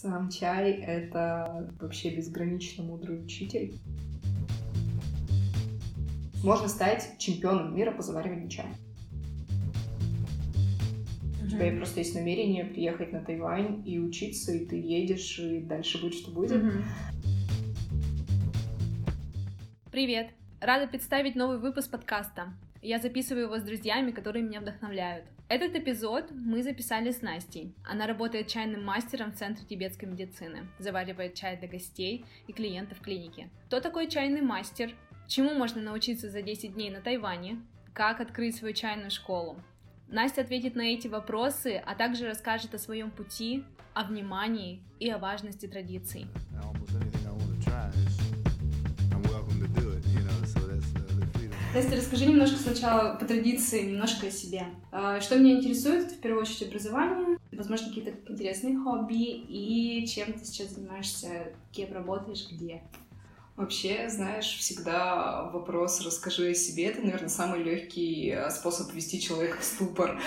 Сам чай — это вообще безгранично мудрый учитель. Можно стать чемпионом мира по завариванию чая. У тебя просто есть намерение приехать на Тайвань и учиться, и ты едешь, и дальше будет, что будет. Привет! Рада представить новый выпуск подкаста. Я записываю его с друзьями, которые меня вдохновляют. Этот эпизод мы записали с Настей. Она работает чайным мастером в Центре тибетской медицины, заваривает чай для гостей и клиентов клиники. Кто такой чайный мастер? Чему можно научиться за 10 дней на Тайване? Как открыть свою чайную школу? Настя ответит на эти вопросы, а также расскажет о своем пути, о внимании и о важности традиций. Настя, расскажи немножко сначала по традиции, немножко о себе. А, что меня интересует, это в первую очередь образование, возможно, какие-то интересные хобби и чем ты сейчас занимаешься, кем работаешь, где. Вообще, знаешь, всегда вопрос «расскажи о себе» — это, наверное, самый легкий э, способ ввести человека в ступор.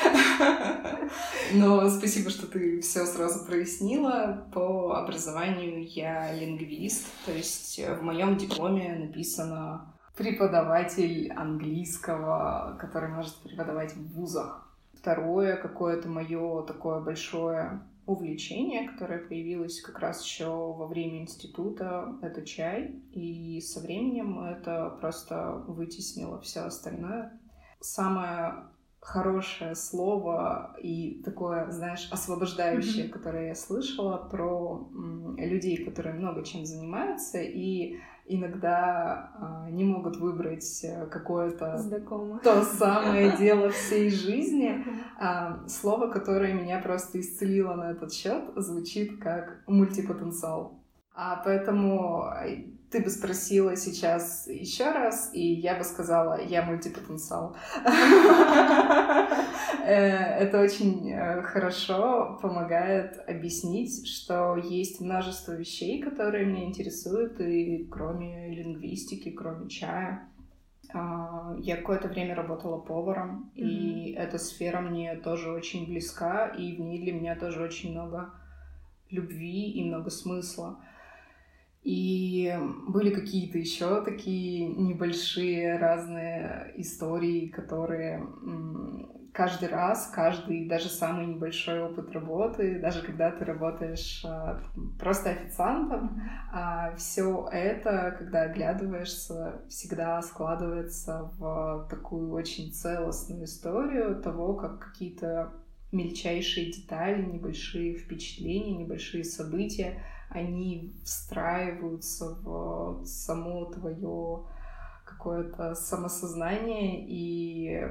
Но спасибо, что ты все сразу прояснила. По образованию я лингвист, то есть в моем дипломе написано преподаватель английского, который может преподавать в вузах. Второе какое-то мое такое большое увлечение, которое появилось как раз еще во время института, это чай. И со временем это просто вытеснило все остальное. Самое хорошее слово и такое, знаешь, освобождающее, mm-hmm. которое я слышала про людей, которые много чем занимаются, и иногда а, не могут выбрать э, какое-то Знакомо. то самое дело всей жизни. А, слово, которое меня просто исцелило на этот счет, звучит как мультипотенциал. А поэтому ты бы спросила сейчас еще раз, и я бы сказала, я мультипотенциал. Э, это очень э, хорошо помогает объяснить, что есть множество вещей, которые меня интересуют, и кроме лингвистики, кроме чая. А, я какое-то время работала поваром, и эта сфера мне тоже очень близка, и в ней для меня тоже очень много любви и много смысла. И были какие-то еще такие небольшие разные истории, которые каждый раз, каждый даже самый небольшой опыт работы, даже когда ты работаешь а, просто официантом, а, все это, когда оглядываешься, всегда складывается в такую очень целостную историю того, как какие-то мельчайшие детали, небольшие впечатления, небольшие события они встраиваются в само твое какое-то самосознание и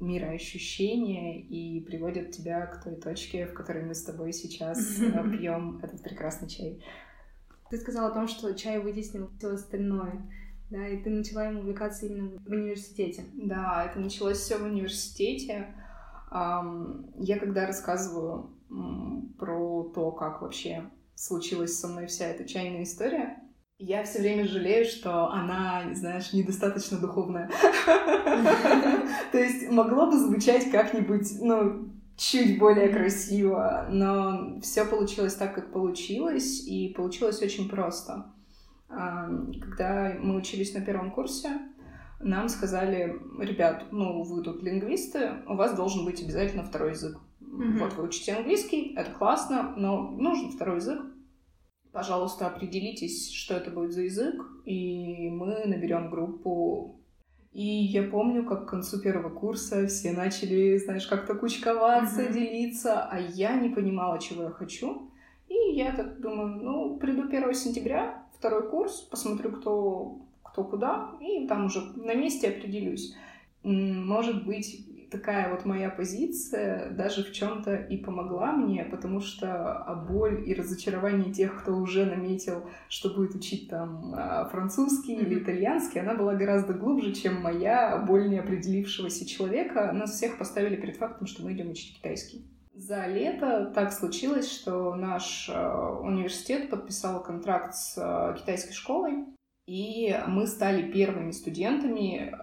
мироощущение и приводят тебя к той точке, в которой мы с тобой сейчас пьем этот прекрасный чай. Ты сказала о том, что чай вытеснил все остальное, да, и ты начала им увлекаться именно в университете. Да, это началось все в университете. Я когда рассказываю про то, как вообще случилась со мной вся эта чайная история, я все время жалею, что она, знаешь, недостаточно духовная. То есть могло бы звучать как-нибудь, ну, чуть более красиво, но все получилось так, как получилось, и получилось очень просто. Когда мы учились на первом курсе, нам сказали, ребят, ну, вы тут лингвисты, у вас должен быть обязательно второй язык. Mm-hmm. Вот вы учите английский, это классно, но нужен второй язык. Пожалуйста, определитесь, что это будет за язык, и мы наберем группу. И я помню, как к концу первого курса все начали, знаешь, как-то кучковаться, mm-hmm. делиться, а я не понимала, чего я хочу. И я так думаю, ну, приду 1 сентября, второй курс, посмотрю, кто, кто куда, и там уже на месте определюсь. Может быть, такая вот моя позиция даже в чем-то и помогла мне, потому что а боль и разочарование тех, кто уже наметил, что будет учить там а, французский mm-hmm. или итальянский, она была гораздо глубже, чем моя боль неопределившегося человека. Нас всех поставили перед фактом, что мы идем учить китайский. За лето так случилось, что наш э, университет подписал контракт с китайской школой, и мы стали первыми студентами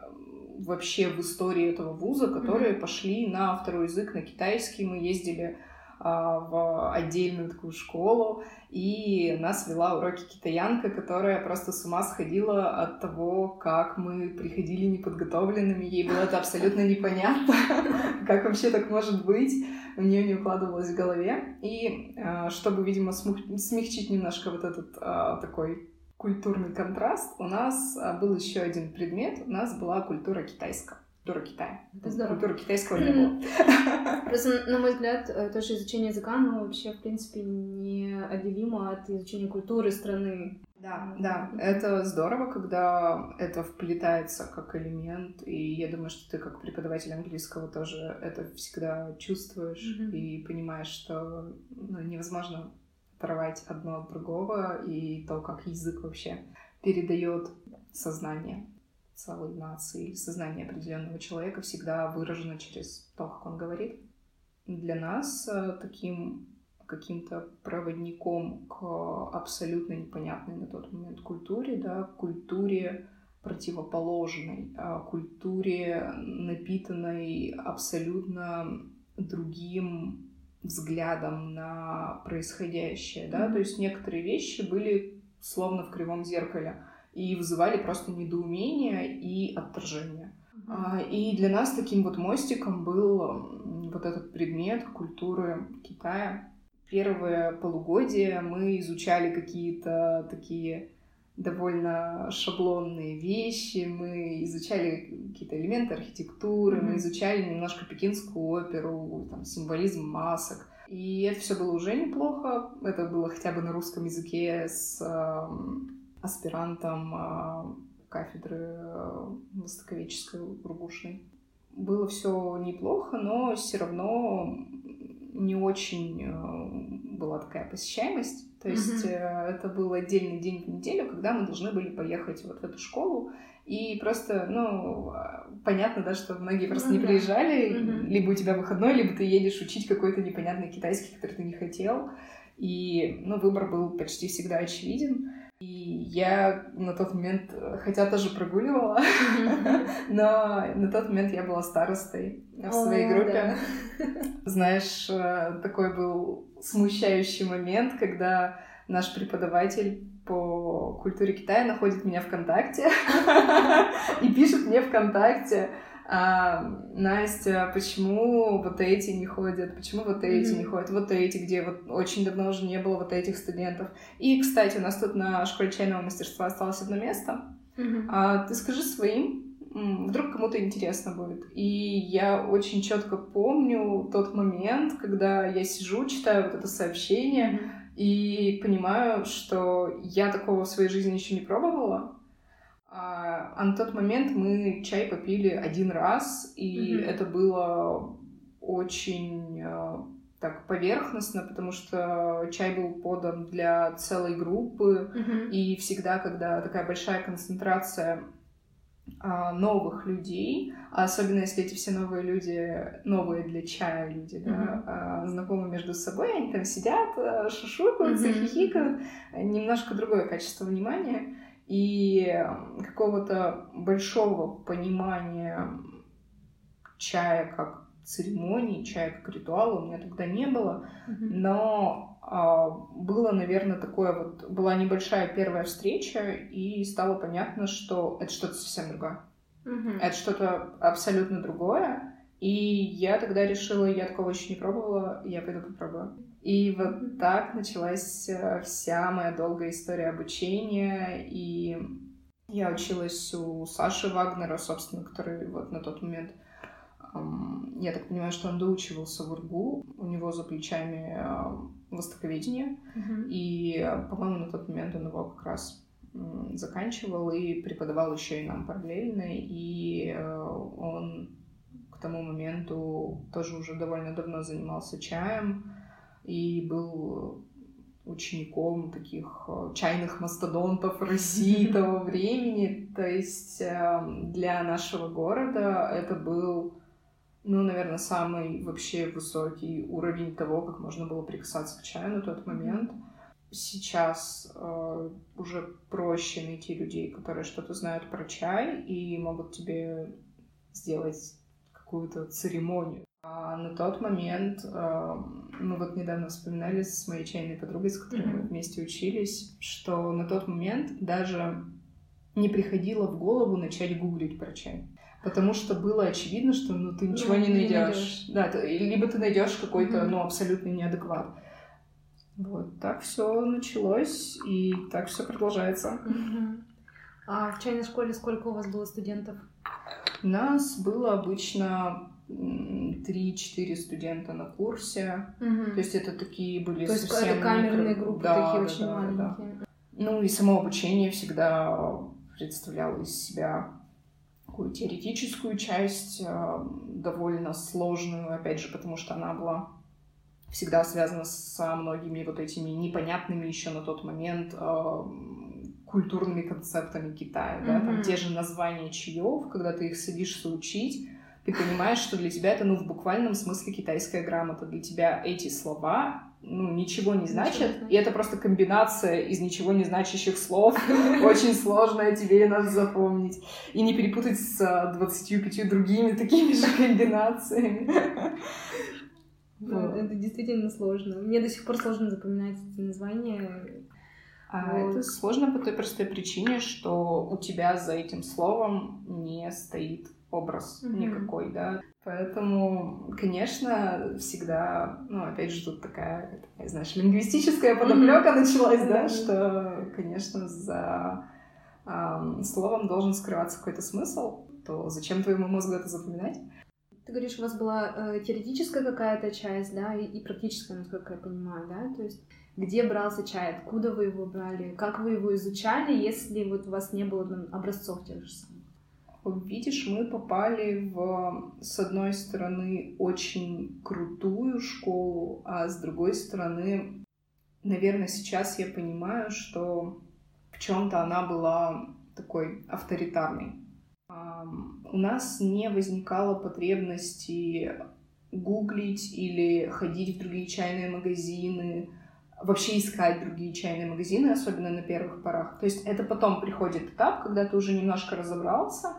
вообще в истории этого вуза, которые mm-hmm. пошли на второй язык, на китайский. Мы ездили а, в отдельную такую школу, и нас вела уроки китаянка, которая просто с ума сходила от того, как мы приходили неподготовленными. Ей было это абсолютно непонятно, как вообще так может быть. У нее не укладывалось в голове. И а, чтобы, видимо, смягчить немножко вот этот а, такой культурный контраст, у нас был еще один предмет, у нас была культура китайская культура Китая. Это здорово. Культуры китайского не было. Просто, на мой взгляд, э, тоже изучение языка, оно вообще, в принципе, неотделимо от изучения культуры страны. Да, да, это здорово, когда это вплетается как элемент, и я думаю, что ты как преподаватель английского тоже это всегда чувствуешь mm-hmm. и понимаешь, что ну, невозможно оторвать одно от другого, и то, как язык вообще передает сознание целой нации или сознание определенного человека всегда выражено через то, как он говорит. Для нас э, таким каким-то проводником к абсолютно непонятной на тот момент культуре, да, культуре противоположной, а культуре, напитанной абсолютно другим взглядом на происходящее, да, то есть некоторые вещи были словно в кривом зеркале и вызывали просто недоумение и отторжение. Mm-hmm. И для нас таким вот мостиком был вот этот предмет культуры Китая. Первое полугодие мы изучали какие-то такие довольно шаблонные вещи, мы изучали какие-то элементы архитектуры, mm-hmm. мы изучали немножко пекинскую оперу, там, символизм масок. И это все было уже неплохо. Это было хотя бы на русском языке с аспирантом а, кафедры э, востоковедческой Ургушной. Было все неплохо, но все равно не очень э, была такая посещаемость. То есть mm-hmm. это был отдельный день в неделю, когда мы должны были поехать вот в эту школу. И просто, ну, понятно, да, что многие просто mm-hmm. не приезжали. Mm-hmm. Либо у тебя выходной, либо ты едешь учить какой-то непонятный китайский, который ты не хотел. И, ну, выбор был почти всегда очевиден. И я на тот момент, хотя тоже прогуливала, но на тот момент я была старостой в своей группе. Знаешь, э, такой был смущающий момент, когда наш преподаватель по культуре Китая находит меня ВКонтакте и пишет мне ВКонтакте, а, Настя, почему вот эти не ходят, почему вот эти mm-hmm. не ходят, вот эти, где вот очень давно уже не было вот этих студентов. И, кстати, у нас тут на школе чайного мастерства осталось одно место. Mm-hmm. А, ты скажи своим, вдруг кому-то интересно будет. И я очень четко помню тот момент, когда я сижу, читаю вот это сообщение mm-hmm. и понимаю, что я такого в своей жизни еще не пробовала. А, а на тот момент мы чай попили один раз, и mm-hmm. это было очень э, так поверхностно, потому что чай был подан для целой группы, mm-hmm. и всегда, когда такая большая концентрация а, новых людей, а особенно если эти все новые люди, новые для чая люди, mm-hmm. да, знакомы между собой, они там сидят, шушукаются, mm-hmm. хихикают, немножко другое качество внимания и какого-то большого понимания чая как церемонии, чая как ритуала у меня тогда не было, mm-hmm. но а, было, наверное, такое вот, была небольшая первая встреча, и стало понятно, что это что-то совсем другое. Mm-hmm. Это что-то абсолютно другое, и я тогда решила, я такого еще не пробовала, я пойду попробую. И вот так началась э, вся моя долгая история обучения. И я училась у Саши Вагнера, собственно, который вот на тот момент, я так понимаю, что он доучивался в УРГУ. У него за плечами востоковедение. Mm-hmm. И, по-моему, на тот момент он его как раз заканчивал и преподавал еще и нам параллельно. И э, он к тому моменту тоже уже довольно давно занимался чаем и был учеником таких э, чайных мастодонтов России того времени. То есть эм, для нашего города это был, ну, наверное, самый вообще высокий уровень того, как можно было прикасаться к чаю на тот момент. Сейчас э, уже проще найти людей, которые что-то знают про чай и могут тебе сделать какую-то церемонию А на тот момент э, мы вот недавно вспоминали с моей чайной подругой, с которой mm-hmm. мы вместе учились, что на тот момент даже не приходило в голову начать гуглить про чай. Потому что было очевидно, что ну, ты ничего ну, не найдешь. Да, ты, либо ты найдешь какой-то mm-hmm. ну, абсолютный неадекват. Вот так все началось, и так все продолжается. Mm-hmm. А в чайной школе сколько у вас было студентов? У нас было обычно 3-4 студента на курсе. Угу. То есть это такие были То совсем... То есть это камерные микро... группы да, такие да, очень да, маленькие. Да. Ну и само обучение всегда представляло из себя такую теоретическую часть, э, довольно сложную, опять же, потому что она была всегда связана со многими вот этими непонятными еще на тот момент э, культурными концептами Китая, mm-hmm. да, там те же названия чаев, когда ты их садишься учить, ты понимаешь, что для тебя это, ну, в буквальном смысле китайская грамота. Для тебя эти слова, ну, ничего не значат, и это просто комбинация из ничего не значащих слов, очень сложная, тебе надо запомнить. И не перепутать с 25 другими такими же комбинациями. Это действительно сложно. Мне до сих пор сложно запоминать эти названия. А вот. это сложно по той простой причине, что у тебя за этим словом не стоит образ mm-hmm. никакой, да. Поэтому, конечно, всегда, ну, опять же, тут такая, такая знаешь, лингвистическая подоплека mm-hmm. началась, да, mm-hmm. что, конечно, за эм, словом должен скрываться какой-то смысл, то зачем твоему мозгу это запоминать? Ты говоришь, у вас была э, теоретическая какая-то часть, да, и, и практическая, насколько я понимаю, да, то есть где брался чай, откуда вы его брали, как вы его изучали, если вот у вас не было там, образцов тех же самых? Видишь, мы попали в, с одной стороны, очень крутую школу, а с другой стороны, наверное, сейчас я понимаю, что в чем-то она была такой авторитарной. У нас не возникало потребности гуглить или ходить в другие чайные магазины, вообще искать другие чайные магазины, особенно на первых порах. То есть это потом приходит этап, когда ты уже немножко разобрался,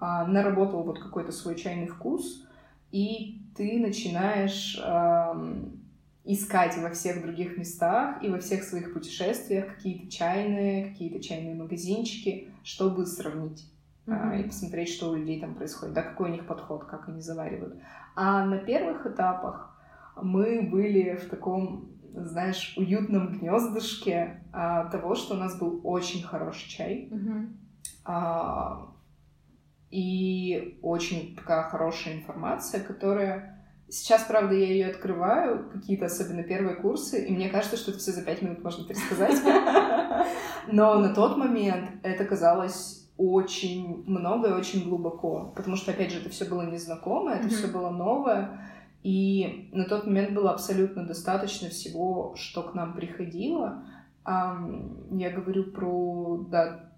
наработал вот какой-то свой чайный вкус, и ты начинаешь искать во всех других местах и во всех своих путешествиях какие-то чайные, какие-то чайные магазинчики, чтобы сравнить mm-hmm. и посмотреть, что у людей там происходит, да, какой у них подход, как они заваривают. А на первых этапах мы были в таком, знаешь, уютном гнездышке а, того, что у нас был очень хороший чай. Mm-hmm. А, и очень такая хорошая информация, которая... Сейчас, правда, я ее открываю, какие-то особенно первые курсы, и мне кажется, что это все за пять минут можно пересказать. Но на тот момент это казалось очень много и очень глубоко, потому что, опять же, это все было незнакомое, это все было новое, и на тот момент было абсолютно достаточно всего, что к нам приходило. Я говорю про, да,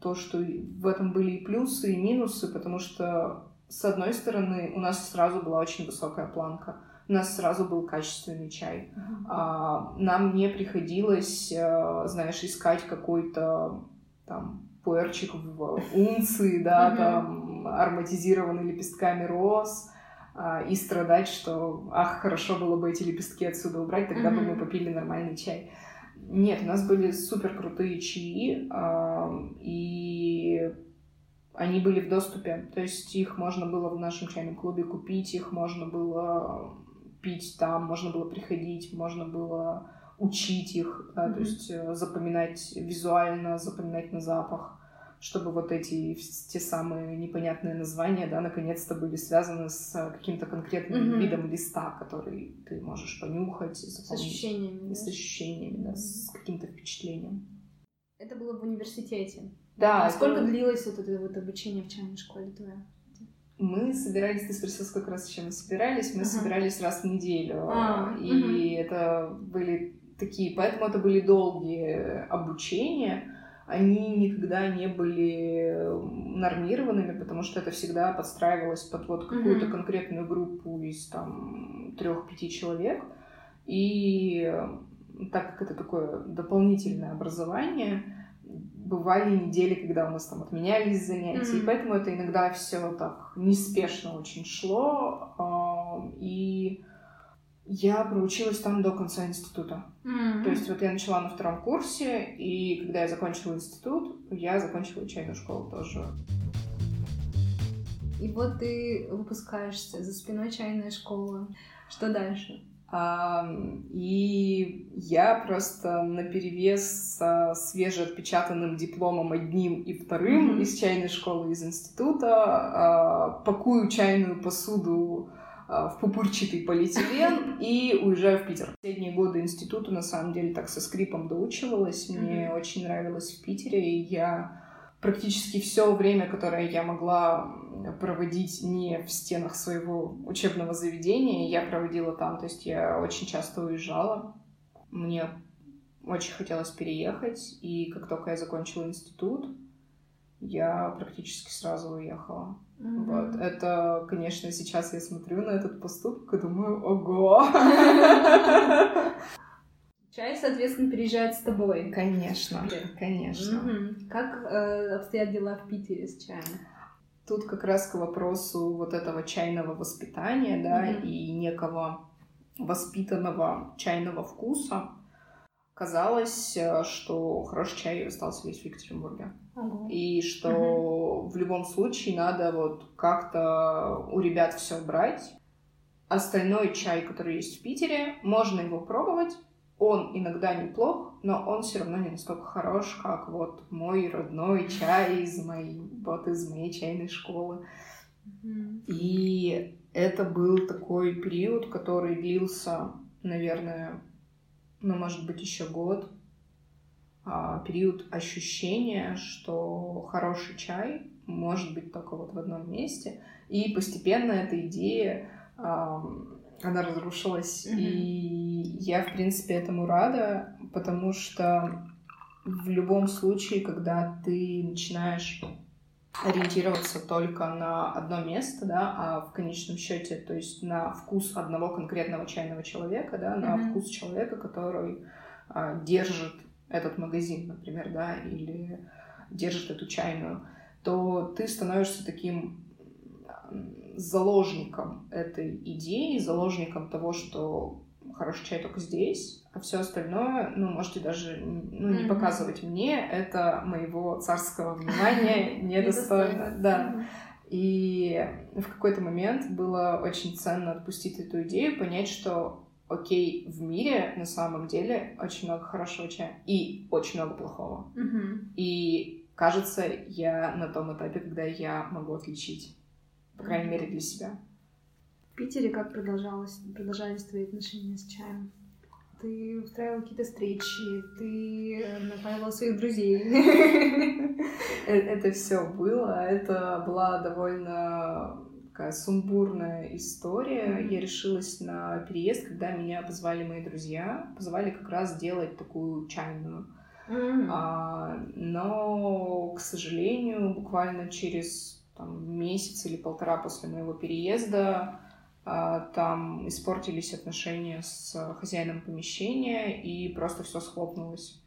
то, что в этом были и плюсы, и минусы, потому что, с одной стороны, у нас сразу была очень высокая планка, у нас сразу был качественный чай. А, нам не приходилось, а, знаешь, искать какой-то там пуэрчик в унции, да, там ароматизированный лепестками роз, а, и страдать, что, ах, хорошо было бы эти лепестки отсюда убрать, тогда бы мы попили нормальный чай. Нет, у нас были супер крутые чаи, и они были в доступе. То есть их можно было в нашем чайном клубе купить, их можно было пить там, можно было приходить, можно было учить их, да, mm-hmm. то есть э, запоминать визуально, запоминать на запах чтобы вот эти те самые непонятные названия, да, наконец-то были связаны с каким-то конкретным mm-hmm. видом листа, который ты можешь понюхать, запомнить. С ощущениями. С ощущениями, да, с каким-то впечатлением. Это было в университете. Да. А сколько это... длилось вот это вот обучение в чайной школе твое? Мы собирались, ты спросил, сколько раз еще мы собирались, мы ага. собирались раз в неделю. А, и угу. это были такие, поэтому это были долгие обучения они никогда не были нормированными, потому что это всегда подстраивалось под вот какую-то mm-hmm. конкретную группу из там трех-пяти человек. И так как это такое дополнительное образование, бывали недели, когда у нас там отменялись занятия, mm-hmm. и поэтому это иногда все так неспешно очень шло. А, Я проучилась там до конца института. Mm-hmm. То есть вот я начала на втором курсе, и когда я закончила институт, я закончила чайную школу тоже. И вот ты выпускаешься, за спиной чайная школа. Что дальше? И я просто на перевес со свежеотпечатанным дипломом одним и вторым mm-hmm. из чайной школы, из института, а, пакую чайную посуду в пупырчатый полиэтилен и уезжаю в Питер. Последние годы института, на самом деле, так со скрипом доучивалась. Мне mm-hmm. очень нравилось в Питере, и я практически все время, которое я могла проводить не в стенах своего учебного заведения, я проводила там. То есть я очень часто уезжала. Мне очень хотелось переехать, и как только я закончила институт, я практически сразу уехала. Mm-hmm. Вот. Это, конечно, сейчас я смотрю на этот поступок и думаю, ого! Чай, соответственно, переезжает с тобой. Конечно, конечно. Mm-hmm. Как э, обстоят дела в Питере с чаем? Тут как раз к вопросу вот этого чайного воспитания, да, mm-hmm. и некого воспитанного чайного вкуса казалось, э, что хороший чай остался весь в Екатеринбурге. Ага. И что в любом случае надо вот как-то у ребят все брать. Остальной чай, который есть в Питере, можно его пробовать. Он иногда неплох, но он все равно не настолько хорош, как вот мой родной чай из моей, вот из моей чайной школы. И это был такой период, который длился, наверное, ну, может быть, еще год, а, период ощущения, что хороший чай может быть только вот в одном месте. И постепенно эта идея, она разрушилась. Mm-hmm. И я, в принципе, этому рада, потому что в любом случае, когда ты начинаешь ориентироваться только на одно место, да, а в конечном счете, то есть на вкус одного конкретного чайного человека, да, на mm-hmm. вкус человека, который а, держит этот магазин, например, да, или держит эту чайную, то ты становишься таким заложником этой идеи, заложником того, что хороший чай только здесь, а все остальное, ну, можете даже ну, не mm-hmm. показывать мне, это моего царского внимания недостойно. Да. И в какой-то момент было очень ценно отпустить эту идею, понять, что окей, в мире на самом деле очень много хорошего чая и очень много плохого. Mm-hmm. И кажется, я на том этапе, когда я могу отличить, по крайней mm-hmm. мере, для себя. В Питере как продолжалось, продолжались твои отношения с чаем? Ты устраивал какие-то встречи, ты э, направила своих друзей. Э, это все было. Это была довольно такая сумбурная история. Я решилась на переезд, когда меня позвали мои друзья. Позвали как раз делать такую чайную. Mm-hmm. А, но, к сожалению, буквально через там, месяц или полтора после моего переезда там испортились отношения с хозяином помещения, и просто все схлопнулось.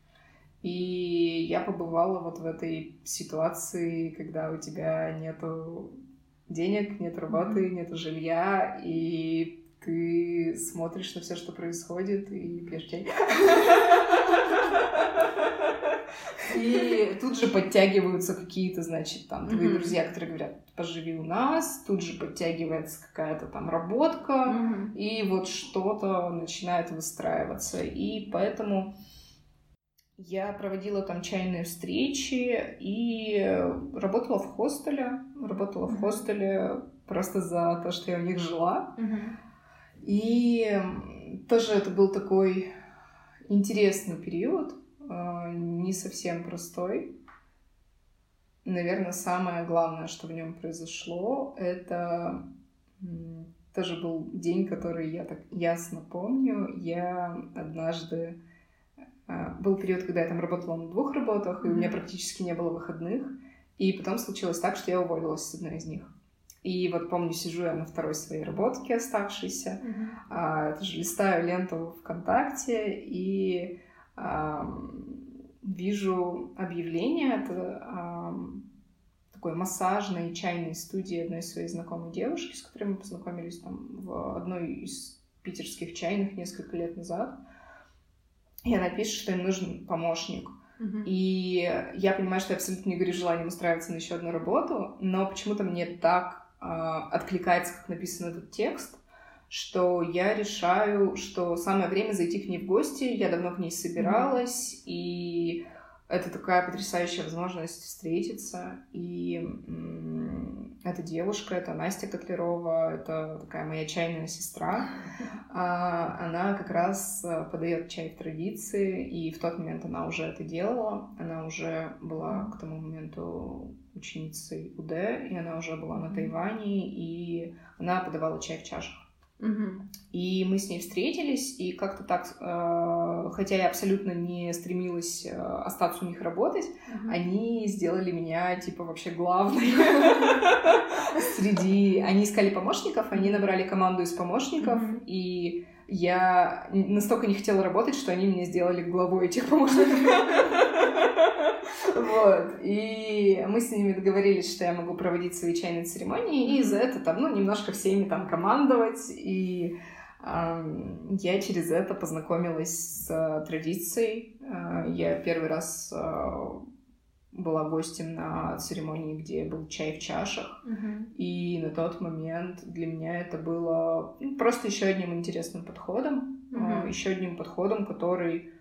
И я побывала вот в этой ситуации, когда у тебя нету денег, нет работы, нет жилья, и ты смотришь на все, что происходит, и пьешь чай. И тут же подтягиваются какие-то, значит, там, твои mm-hmm. друзья, которые говорят, поживи у нас, тут же подтягивается какая-то там работка, mm-hmm. и вот что-то начинает выстраиваться. И поэтому я проводила там чайные встречи и работала в хостеле. Работала mm-hmm. в хостеле просто за то, что я у них жила. Mm-hmm. И тоже это был такой интересный период, не совсем простой. Наверное, самое главное, что в нем произошло, это тоже был день, который я так ясно помню. Я однажды а, был период, когда я там работала на двух работах, и у меня практически не было выходных. И потом случилось так, что я уволилась с одной из них. И вот помню, сижу я на второй своей работке оставшейся, mm-hmm. а, тоже листаю ленту ВКонтакте и а, вижу объявление от такой массажной чайной студии одной своей знакомой девушки, с которой мы познакомились там в одной из питерских чайных несколько лет назад. И она пишет, что им нужен помощник. И я понимаю, что я абсолютно не горю желанием устраиваться на еще одну работу, но почему-то мне так э, откликается, как написан этот текст, что я решаю, что самое время зайти к ней в гости. Я давно к ней собиралась, mm-hmm. и это такая потрясающая возможность встретиться. И м- эта девушка, это Настя Котлерова, это такая моя чайная сестра. А, она как раз э, подает чай в традиции, и в тот момент она уже это делала. Она уже была к тому моменту ученицей УД, и она уже была на Тайване, и она подавала чай в чашах. И мы с ней встретились, и как-то так, э, хотя я абсолютно не стремилась э, остаться у них работать, uh-huh. они сделали меня, типа, вообще главной среди... Они искали помощников, они набрали команду из помощников, и я настолько не хотела работать, что они меня сделали главой этих помощников. Вот. И мы с ними договорились, что я могу проводить свои чайные церемонии, и за это там, ну, немножко всеми там командовать. И я через это познакомилась с э, традицией. Э, я первый раз э, была гостем на церемонии, где был чай в чашах. Uh-huh. И на тот момент для меня это было ну, просто еще одним интересным подходом. Uh-huh. Э, еще одним подходом, который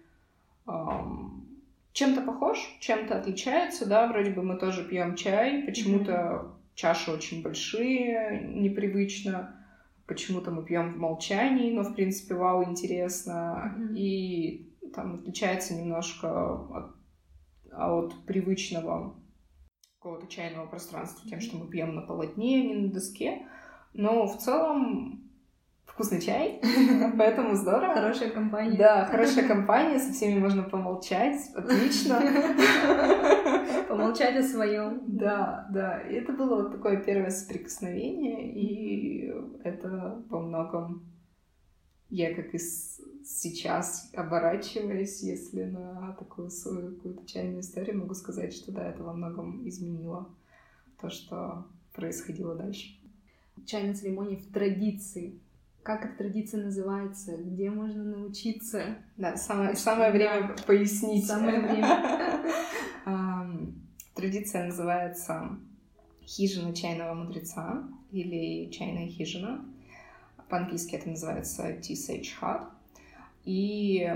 чем-то похож, чем-то отличается, да, вроде бы мы тоже пьем чай, почему-то mm-hmm. чаши очень большие, непривычно, почему-то мы пьем в молчании, но в принципе вау, интересно, mm-hmm. и там отличается немножко от, от привычного какого-то чайного пространства тем, что мы пьем на полотне, а не на доске, но в целом вкусный чай, поэтому здорово. Хорошая компания. Да, хорошая компания, со всеми можно помолчать, отлично. Помолчать о своем. Да, да. И это было вот такое первое соприкосновение, и это по многом я как и сейчас оборачиваясь, если на такую свою какую-то чайную историю, могу сказать, что да, это во многом изменило то, что происходило дальше. Чайная церемония в традиции как эта традиция называется, где можно научиться. Да, самое, самое время пояснить. Самое время. Традиция называется хижина чайного мудреца или чайная хижина. По-английски это называется Sage Hut. И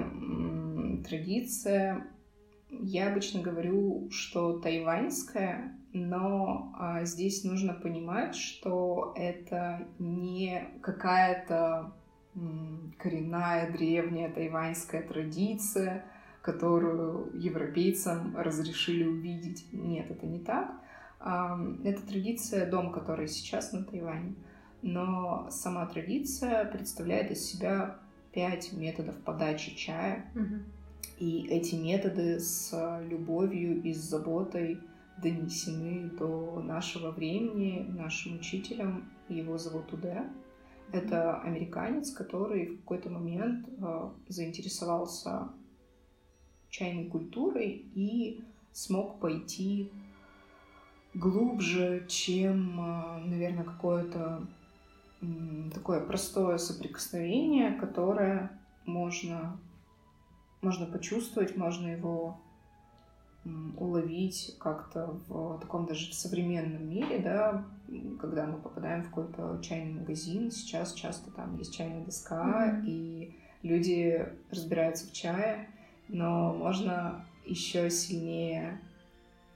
традиция, я обычно говорю, что тайваньская, но а, здесь нужно понимать, что это не какая-то коренная древняя тайваньская традиция, которую европейцам разрешили увидеть. Нет, это не так. Это традиция дом, который сейчас на Тайване. Но сама традиция представляет из себя пять методов подачи чая. Угу. И эти методы с любовью и с заботой донесены до нашего времени нашим учителем. Его зовут Уде. Это американец, который в какой-то момент э, заинтересовался чайной культурой и смог пойти глубже, чем, э, наверное, какое-то такое простое соприкосновение, которое можно, можно почувствовать, можно его уловить как-то в таком даже современном мире, да, когда мы попадаем в какой-то чайный магазин, сейчас часто там есть чайная доска, mm-hmm. и люди разбираются в чае, но можно еще сильнее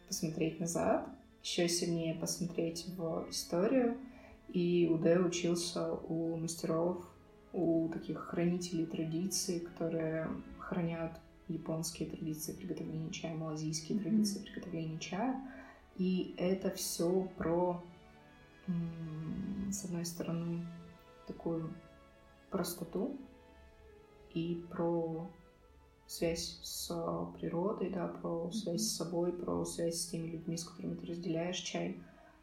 посмотреть назад, еще сильнее посмотреть в историю. И Удэ учился у мастеров, у таких хранителей традиций, которые хранят японские традиции приготовления чая, малазийские mm-hmm. традиции приготовления чая. И это все про, с одной стороны, такую простоту и про связь с природой, да, про связь с собой, про связь с теми людьми, с которыми ты разделяешь чай.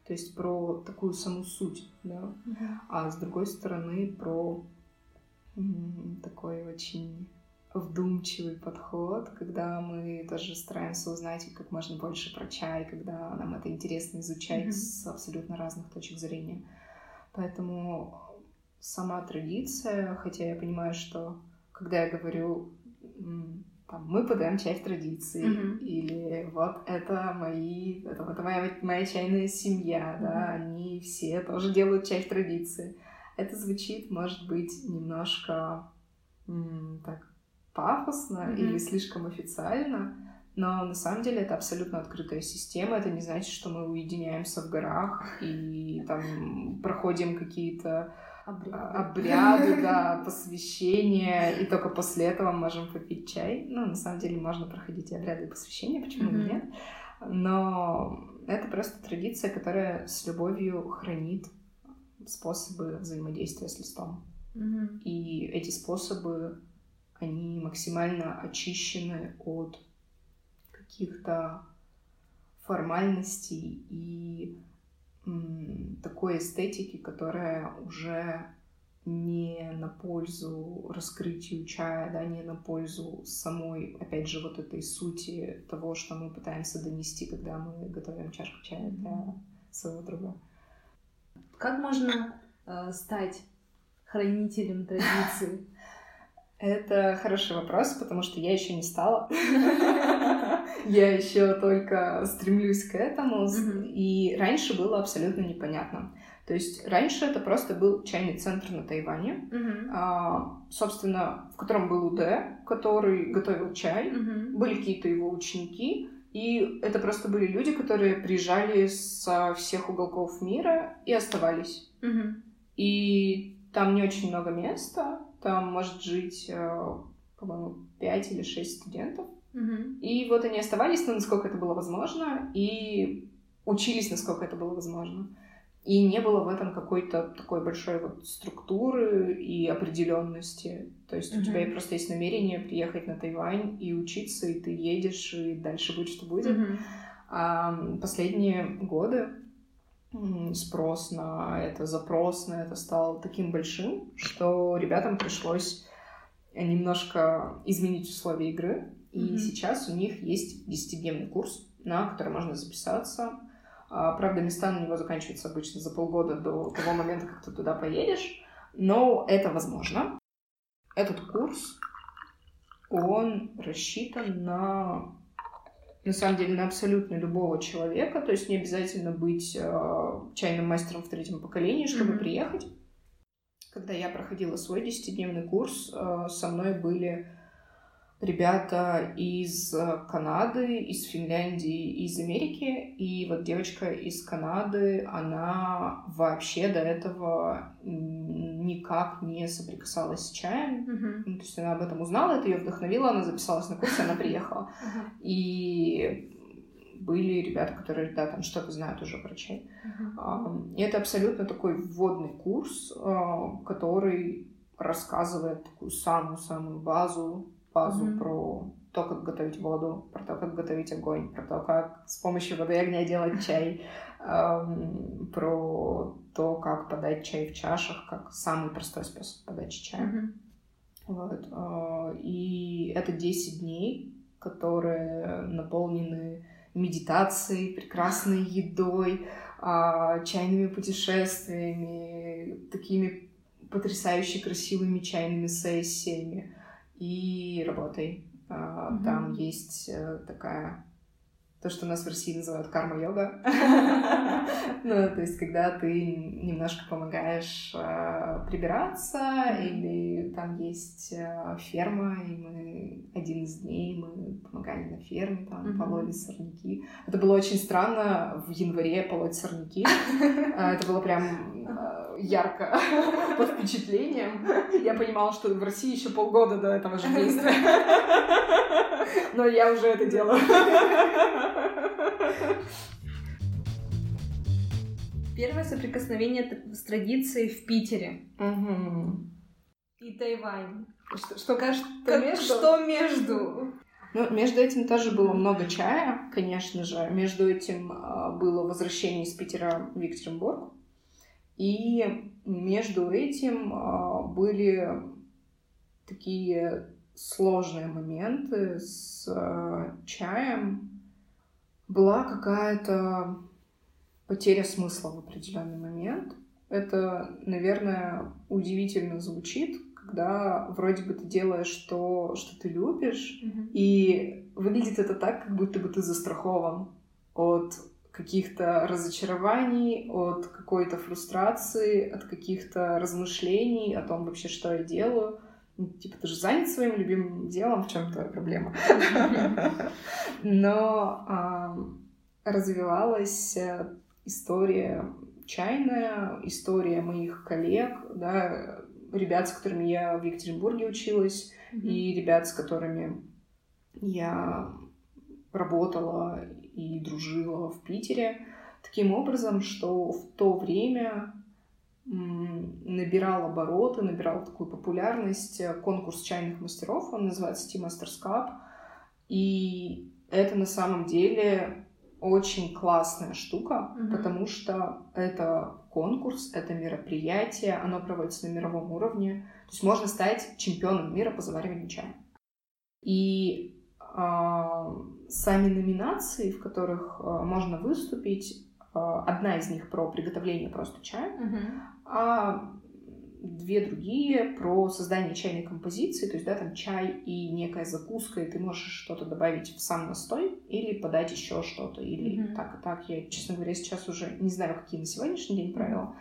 То есть про такую саму суть, да. Mm-hmm. А с другой стороны, про м- такой очень вдумчивый подход, когда мы тоже стараемся узнать как можно больше про чай, когда нам это интересно изучать mm-hmm. с абсолютно разных точек зрения. Поэтому сама традиция, хотя я понимаю, что когда я говорю, там, мы подаем часть традиции, mm-hmm. или вот это мои, это, это моя, моя чайная семья, mm-hmm. да, они все тоже делают часть традиции. Это звучит, может быть, немножко м- так пафосно mm-hmm. или слишком официально, но на самом деле это абсолютно открытая система. Это не значит, что мы уединяемся в горах и там проходим какие-то обряды, обряды да, посвящения, и только после этого можем попить чай. Ну, на самом деле можно проходить и обряды и посвящения, почему mm-hmm. нет. Но это просто традиция, которая с любовью хранит способы взаимодействия с листом. Mm-hmm. И эти способы, они максимально очищены от каких-то формальностей и такой эстетики, которая уже не на пользу раскрытию чая, да, не на пользу самой, опять же, вот этой сути того, что мы пытаемся донести, когда мы готовим чашку чая для своего друга. Как можно э, стать хранителем традиции? Это хороший вопрос, потому что я еще не стала. Я еще только стремлюсь к этому. И раньше было абсолютно непонятно. То есть раньше это просто был чайный центр на Тайване, а, собственно, в котором был УД, который готовил чай, были какие-то его ученики, и это просто были люди, которые приезжали со всех уголков мира и оставались. И там не очень много места, там может жить, э, по-моему, 5 или 6 студентов. Угу. И вот они оставались, ну, насколько это было возможно, и учились, насколько это было возможно. И не было в этом какой-то такой большой вот структуры и определенности. То есть mm-hmm. у тебя просто есть намерение приехать на Тайвань и учиться, и ты едешь, и дальше будет, что будет. Mm-hmm. А последние годы спрос на это, запрос на это стал таким большим, что ребятам пришлось немножко изменить условия игры. И mm-hmm. сейчас у них есть 10-дневный курс, на который можно записаться. А, правда, места на него заканчиваются обычно за полгода до того момента, как ты туда поедешь. Но это возможно. Этот курс, он рассчитан на на самом деле на абсолютно любого человека, то есть не обязательно быть э, чайным мастером в третьем поколении, чтобы mm-hmm. приехать. Когда я проходила свой десятидневный курс, э, со мной были ребята из э, Канады, из Финляндии, из Америки. И вот девочка из Канады, она вообще до этого никак не соприкасалась с чаем. Uh-huh. Ну, то есть она об этом узнала, это ее вдохновило, она записалась на курс, она приехала. Uh-huh. И были ребята, которые, да, там что-то знают уже про чай. Uh-huh. И это абсолютно такой вводный курс, а, который рассказывает такую самую-самую базу базу mm-hmm. про то, как готовить воду, про то, как готовить огонь, про то, как с помощью воды и огня делать чай, эм, про то, как подать чай в чашах, как самый простой способ подачи чая. Mm-hmm. Вот. Э, и это 10 дней, которые наполнены медитацией, прекрасной едой, э, чайными путешествиями, такими потрясающе красивыми чайными сессиями и работой. Mm-hmm. Там есть э, такая то, что у нас в России называют карма-йога. ну, то есть, когда ты немножко помогаешь э, прибираться, или там есть э, ферма, и мы один из дней мы помогали на ферме, там пололи сорняки. Это было очень странно в январе полоть сорняки. А, это было прям э, ярко под впечатлением. Я понимала, что в России еще полгода до этого же действия. Но я уже это делаю. Первое соприкосновение с традицией в Питере. Угу. И Тайвань. Что, что, как, как, между? что между? Ну, между этим тоже было много чая, конечно же. Между этим э, было возвращение из Питера в Екатеринбург. И между этим э, были такие сложные моменты с э, чаем, была какая-то потеря смысла в определенный момент. Это, наверное, удивительно звучит, когда вроде бы ты делаешь то, что ты любишь, Мгм. и выглядит это так, как будто бы ты застрахован от каких-то разочарований, от какой-то фрустрации, от каких-то размышлений о том вообще, что я делаю. Ну, Типа, ты же занят своим любимым делом, в чем твоя проблема? Но развивалась э, история чайная, история моих коллег, да, ребят, с которыми я в Екатеринбурге училась, и ребят, с которыми я работала и дружила в Питере, таким образом, что в то время набирал обороты, набирал такую популярность э, конкурс чайных мастеров, он называется Tea Masters Cup, и это на самом деле очень классная штука, Мгм. потому что это конкурс, это мероприятие, оно проводится на мировом уровне, то есть можно стать чемпионом мира по завариванию чая. И а, сами номинации, в которых а, можно выступить, а, одна из них про приготовление просто чая, Мгм. А две другие про создание чайной композиции, то есть, да, там чай и некая закуска, и ты можешь что-то добавить в сам настой или подать еще что-то, или Мгм. так и так. Я, честно говоря, сейчас уже не знаю, какие на сегодняшний день правила.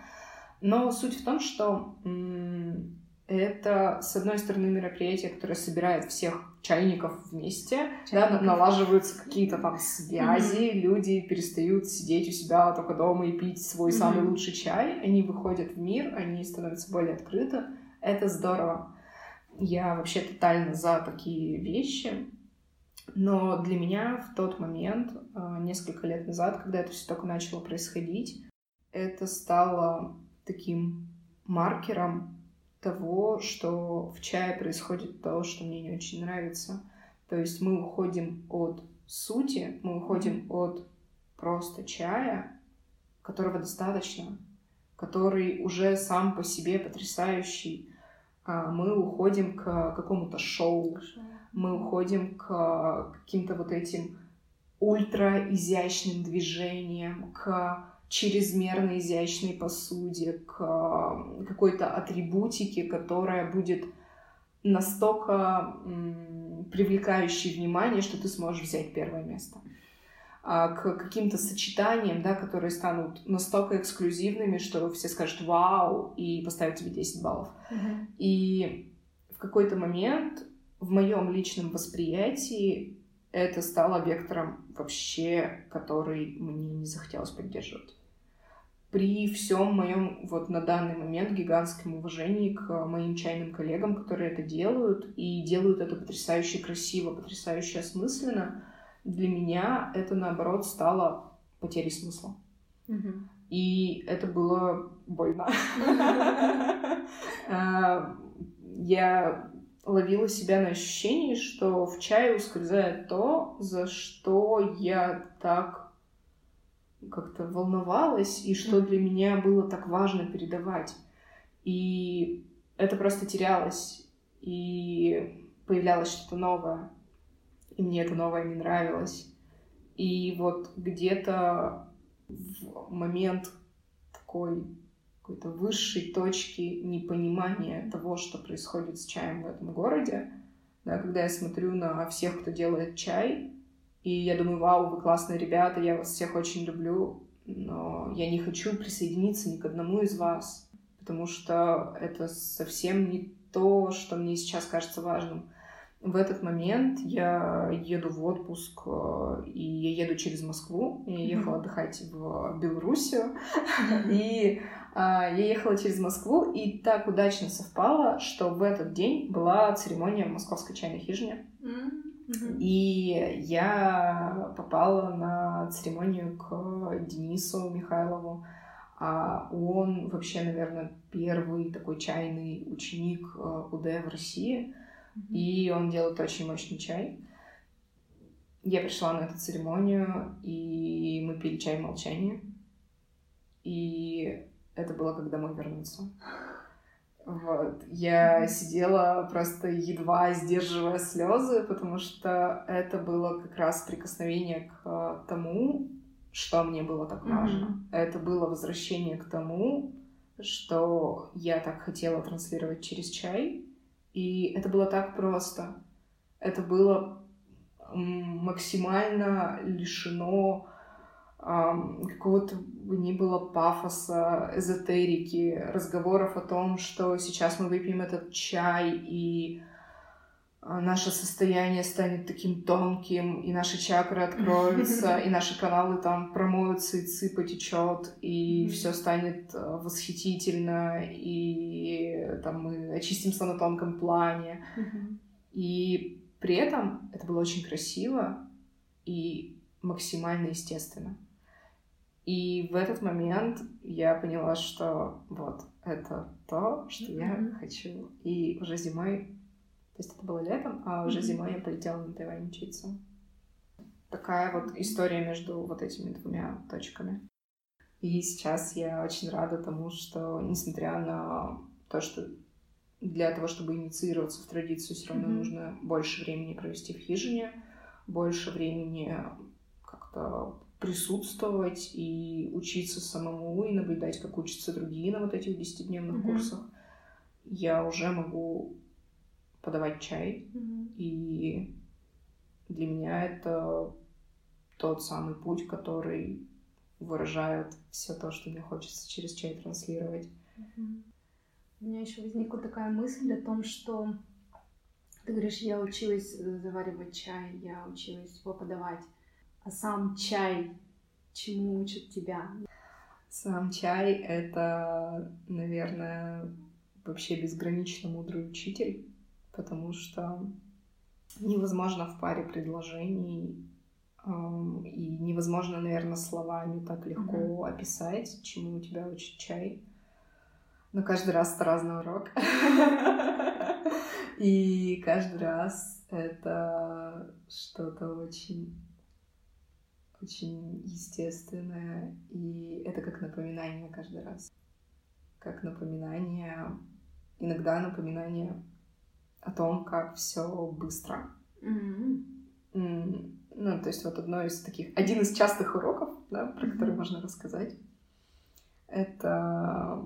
Но суть в том, что м, это, с одной стороны, мероприятие, которое собирает всех чайников вместе, да, Чайников. налаживаются какие-то там связи, люди перестают сидеть у себя только дома и пить свой Мгм. самый лучший чай, они выходят в мир, они становятся более открыты, это здорово. Я вообще тотально за такие вещи, но для меня в тот момент, а, несколько лет назад, когда это все только начало происходить, это стало таким маркером того, что в чае происходит то, что мне не очень нравится. То есть мы уходим от сути, мы уходим от просто чая, которого достаточно, который уже сам по себе потрясающий. А Мы уходим к какому-то шоу, мы уходим к каким-то вот этим ультра изящным движениям, к чрезмерно изящной посуде, к какой-то атрибутике, которая будет настолько привлекающей внимание, что ты сможешь взять первое место. А, К каким-то сочетаниям, да, которые станут настолько эксклюзивными, что все скажут «Вау!» и поставят тебе 10 баллов. Мгм. И в какой-то момент в моем личном восприятии это стало вектором вообще, который мне не захотелось поддерживать. При всем моем вот на данный момент гигантском уважении к моим чайным коллегам, которые это делают, и делают это потрясающе красиво, потрясающе осмысленно, для меня это, наоборот, стало потерей смысла. И это было больно. А, Я ловила себя на ощущении, что в чае ускользает то, за что я так как-то волновалась, и что для меня было так важно передавать. И это просто терялось, и появлялось что-то новое, и мне это новое не нравилось. И вот где-то в момент такой какой-то высшей точки непонимания того, что происходит с чаем в этом городе, да, когда я смотрю на всех, кто делает чай, и я думаю, вау, вы классные ребята, я вас всех очень люблю, но я не хочу присоединиться ни к одному из вас, потому что это совсем не то, что мне сейчас кажется важным. В этот момент я еду в отпуск, э, и я еду через Москву. Я ехала отдыхать в Белоруссию. И а, я ехала через Москву, и так удачно совпало, что в этот день была церемония в Московской чайной хижине. И я попала на церемонию к Денису Михайлову. А он вообще, наверное, первый такой чайный ученик э, УД в России. И он делает очень мощный чай. Я пришла на эту церемонию, и мы пили чай в молчании. И это было как домой вернуться. Вот. Я сидела просто едва сдерживая слезы, потому что это было как раз прикосновение к тому, что мне было так важно. Мгм. Это было возвращение к тому, что я так хотела транслировать через чай. И это было так просто. Это было максимально лишено какого-то не было пафоса, эзотерики, разговоров о том, что сейчас мы выпьем этот чай и а, наше состояние станет таким тонким, и наши чакры откроются, и наши каналы там промоются, и ци потечет, и все станет а, восхитительно, и там мы очистимся на тонком плане. И при этом это было очень красиво и максимально естественно. И в этот момент я поняла, что вот это то, что я хочу. И уже зимой то есть это было летом, а уже mm-hmm. зимой я полетела на Тайвань учиться. Такая вот история между вот этими двумя точками. И сейчас я очень рада тому, что, несмотря на то, что для того, чтобы инициироваться в традицию, все равно mm-hmm. нужно больше времени провести в хижине, больше времени как-то присутствовать и учиться самому, и наблюдать, как учатся другие на вот этих десятидневных mm-hmm. курсах. Я уже могу подавать чай. Mm-hmm. И для меня это тот самый путь, который выражает все то, что мне хочется через чай транслировать. Mm-hmm. У меня еще возникла такая мысль о том, что ты говоришь, я училась э, заваривать чай, я училась его подавать, а сам чай чему учит тебя? Сам чай — это, наверное, вообще безгранично мудрый учитель потому что невозможно в паре предложений и невозможно, наверное, словами так легко mm-hmm. описать, чему у тебя учит чай. Но каждый раз это разный урок. И каждый раз это что-то очень очень естественное, и это как напоминание каждый раз. Как напоминание, иногда напоминание о том, как все быстро. Mm-hmm. Mm, ну, то есть вот одно из таких, один из частых уроков, да, про mm-hmm. который можно рассказать, это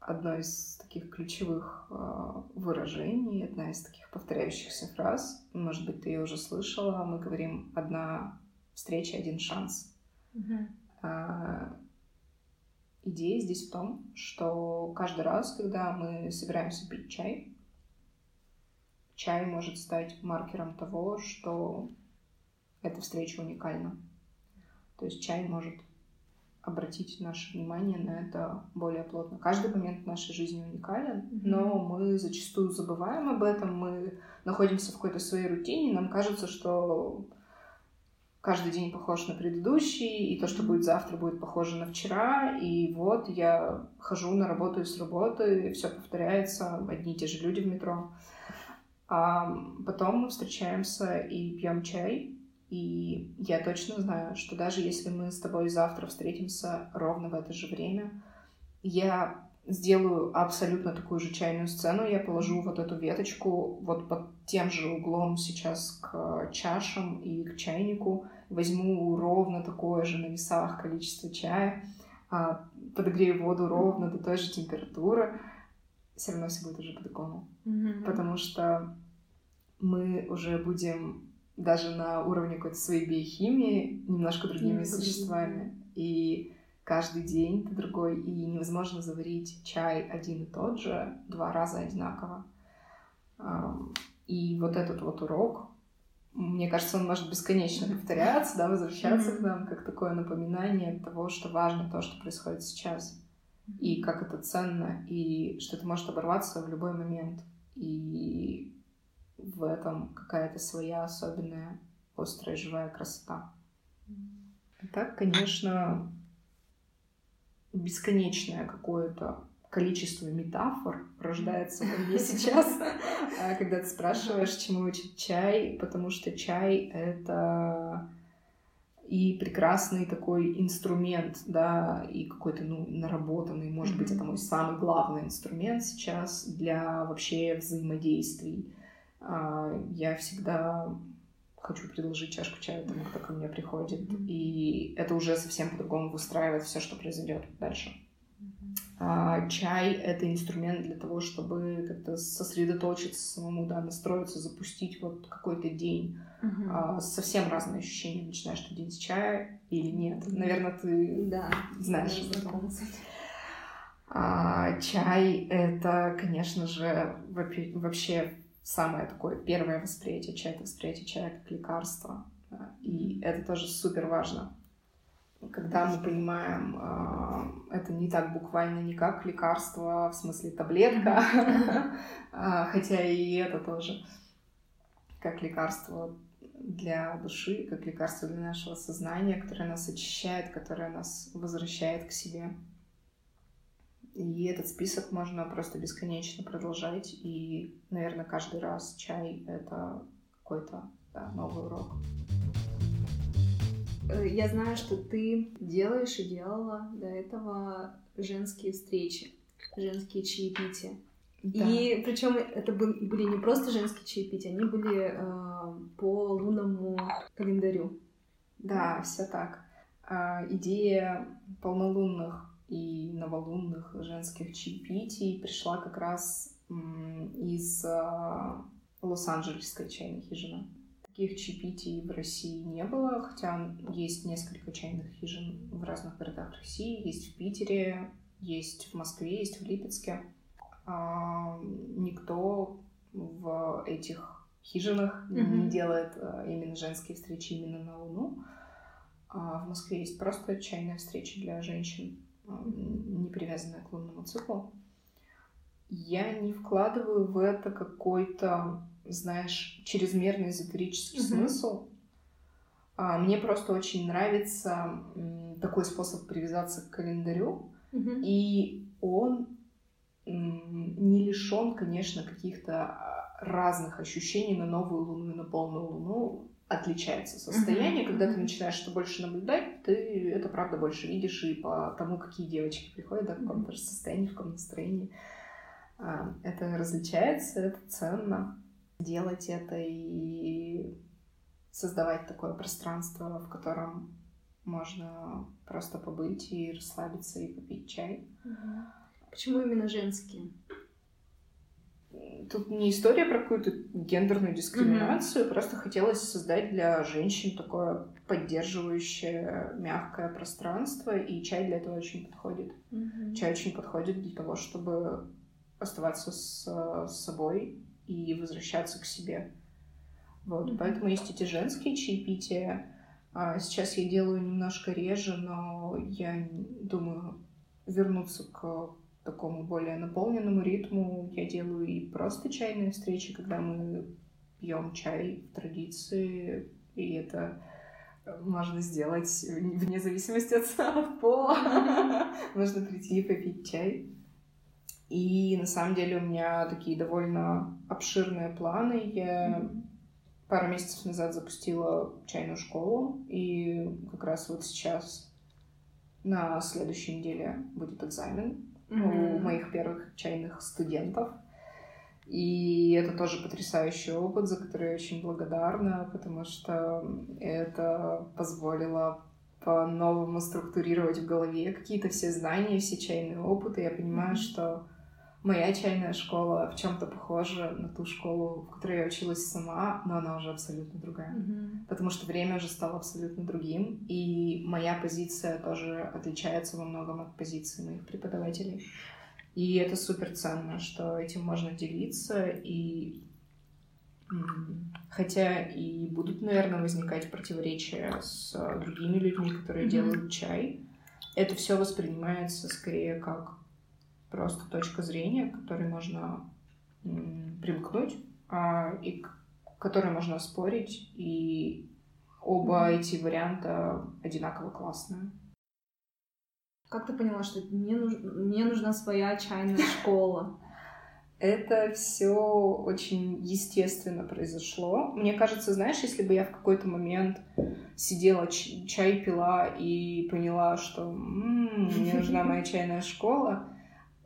одно из таких ключевых э, выражений, одна из таких повторяющихся фраз. Может быть, ты ее уже слышала. Мы говорим «одна встреча, один шанс». Mm-hmm. Э, идея здесь в том, что каждый раз, когда мы собираемся пить чай, чай может стать маркером того, что эта встреча уникальна. То есть чай может обратить наше внимание на это более плотно. Каждый момент нашей жизни уникален, mm-hmm. но мы зачастую забываем об этом, мы находимся в какой-то своей рутине, нам кажется, что каждый день похож на предыдущий, и то, что будет завтра, будет похоже на вчера, и вот я хожу на работу и с работы, все повторяется, одни и те же люди в метро. А потом мы встречаемся и пьем чай. И я точно знаю, что даже если мы с тобой завтра встретимся ровно в это же время, я сделаю абсолютно такую же чайную сцену. Я положу вот эту веточку вот под тем же углом сейчас к чашам и к чайнику. Возьму ровно такое же на весах количество чая, а, подогрею воду ровно до той же температуры все равно все будет уже по-другому. Mm-hmm. Потому что мы уже будем даже на уровне какой-то своей биохимии немножко другими mm-hmm. существами. И каждый день ты другой, и невозможно заварить чай один и тот же два раза одинаково. И вот этот вот урок, мне кажется, он может бесконечно повторяться, да, возвращаться mm-hmm. к нам как такое напоминание того, что важно то, что происходит сейчас и как это ценно, и что это может оборваться в любой момент. И в этом какая-то своя особенная острая живая красота. так, конечно, бесконечное какое-то количество метафор рождается во мне сейчас, а когда ты спрашиваешь, чему учит чай, потому что чай — это и прекрасный такой инструмент, да, и какой-то, ну, наработанный, может быть, это мой самый главный инструмент сейчас для вообще взаимодействий. А, я всегда хочу предложить чашку чая тому, кто ко мне приходит, mm-hmm. и это уже совсем по-другому выстраивает все, что произойдет дальше. Mm-hmm. А, чай — это инструмент для того, чтобы как-то сосредоточиться самому, да, настроиться, запустить вот какой-то день. Uh-huh. А, совсем разные ощущения. Начинаешь ты день с чая или нет. Наверное, ты да, знаешь. А, чай — это, конечно же, вообще самое такое первое восприятие чая — восприятие чая как лекарства. И это тоже супер важно когда мы понимаем, э, это не так буквально, не как лекарство, в смысле таблетка, а, хотя и это тоже как лекарство для души, как лекарство для нашего сознания, которое нас очищает, которое нас возвращает к себе. И этот список можно просто бесконечно продолжать. И, наверное, каждый раз чай — это какой-то да, новый урок. Э, я знаю, что ты делаешь и делала до этого женские встречи, женские чаепития. Да. И причем это были не просто женские чаепития, они были э, по лунному календарю. Да, все так. А, идея полнолунных и новолунных женских чаепитий пришла как раз из а, Лос-Анджелесской чайной хижины. Таких чаепитий в России не было, хотя есть несколько чайных хижин в разных городах России. Есть в Питере, есть в Москве, есть в Липецке. А, никто в этих хижинах mm-hmm. не делает а, именно женские встречи именно на Луну. А в Москве есть просто чайная встреча для женщин, не привязанная к лунному циклу. Я не вкладываю в это какой-то знаешь, чрезмерный эзотерический mm-hmm. смысл. А, мне просто очень нравится такой способ привязаться к календарю, mm-hmm. и он не лишен, конечно, каких-то а, разных ощущений на новую луну и на полную луну. Отличается состояние, mm-hmm. когда ты начинаешь что больше наблюдать, ты это правда больше видишь и по тому, какие девочки приходят, да, в каком-то mm-hmm. состоянии, в каком настроении. А, это различается, это ценно делать это и создавать такое пространство, в котором можно просто побыть и расслабиться и попить чай. Почему именно женские? Тут не история про какую-то гендерную дискриминацию, mm-hmm. просто хотелось создать для женщин такое поддерживающее, мягкое пространство, и чай для этого очень подходит. Mm-hmm. Чай очень подходит для того, чтобы оставаться с, с собой и возвращаться к себе. Вот, mm-hmm. поэтому есть эти женские чаепития. А сейчас я делаю немножко реже, но я думаю вернуться к такому более наполненному ритму. Я делаю и просто чайные встречи, когда мы пьем чай в традиции, и это можно сделать вне зависимости от, пола. Можно прийти и попить чай. И на самом деле у меня такие довольно обширные планы. Я mm-hmm. пару месяцев назад запустила чайную школу, и как раз вот сейчас на следующей неделе будет экзамен mm-hmm. у моих первых чайных студентов. И это тоже потрясающий опыт, за который я очень благодарна, потому что это позволило по-новому структурировать в голове какие-то все знания, все чайные опыты. Я понимаю, mm-hmm. что моя чайная школа в чем-то похожа на ту школу, в которой я училась сама, но она уже абсолютно другая. Mm-hmm. Потому что время уже стало абсолютно другим, и моя позиция тоже отличается во многом от позиции моих преподавателей. И это супер ценно, что этим можно делиться, и хотя и будут, наверное, возникать противоречия с другими людьми, которые mm-hmm. делают чай, это все воспринимается скорее как просто точка зрения, к которой можно примкнуть а, и к которой можно спорить, и оба эти варианта одинаково классные. Как ты поняла, что мне, нуж... мне нужна своя чайная школа? Это все очень естественно произошло. Мне кажется, знаешь, если бы я в какой-то момент сидела, чай пила и поняла, что м-м, мне нужна моя чайная школа,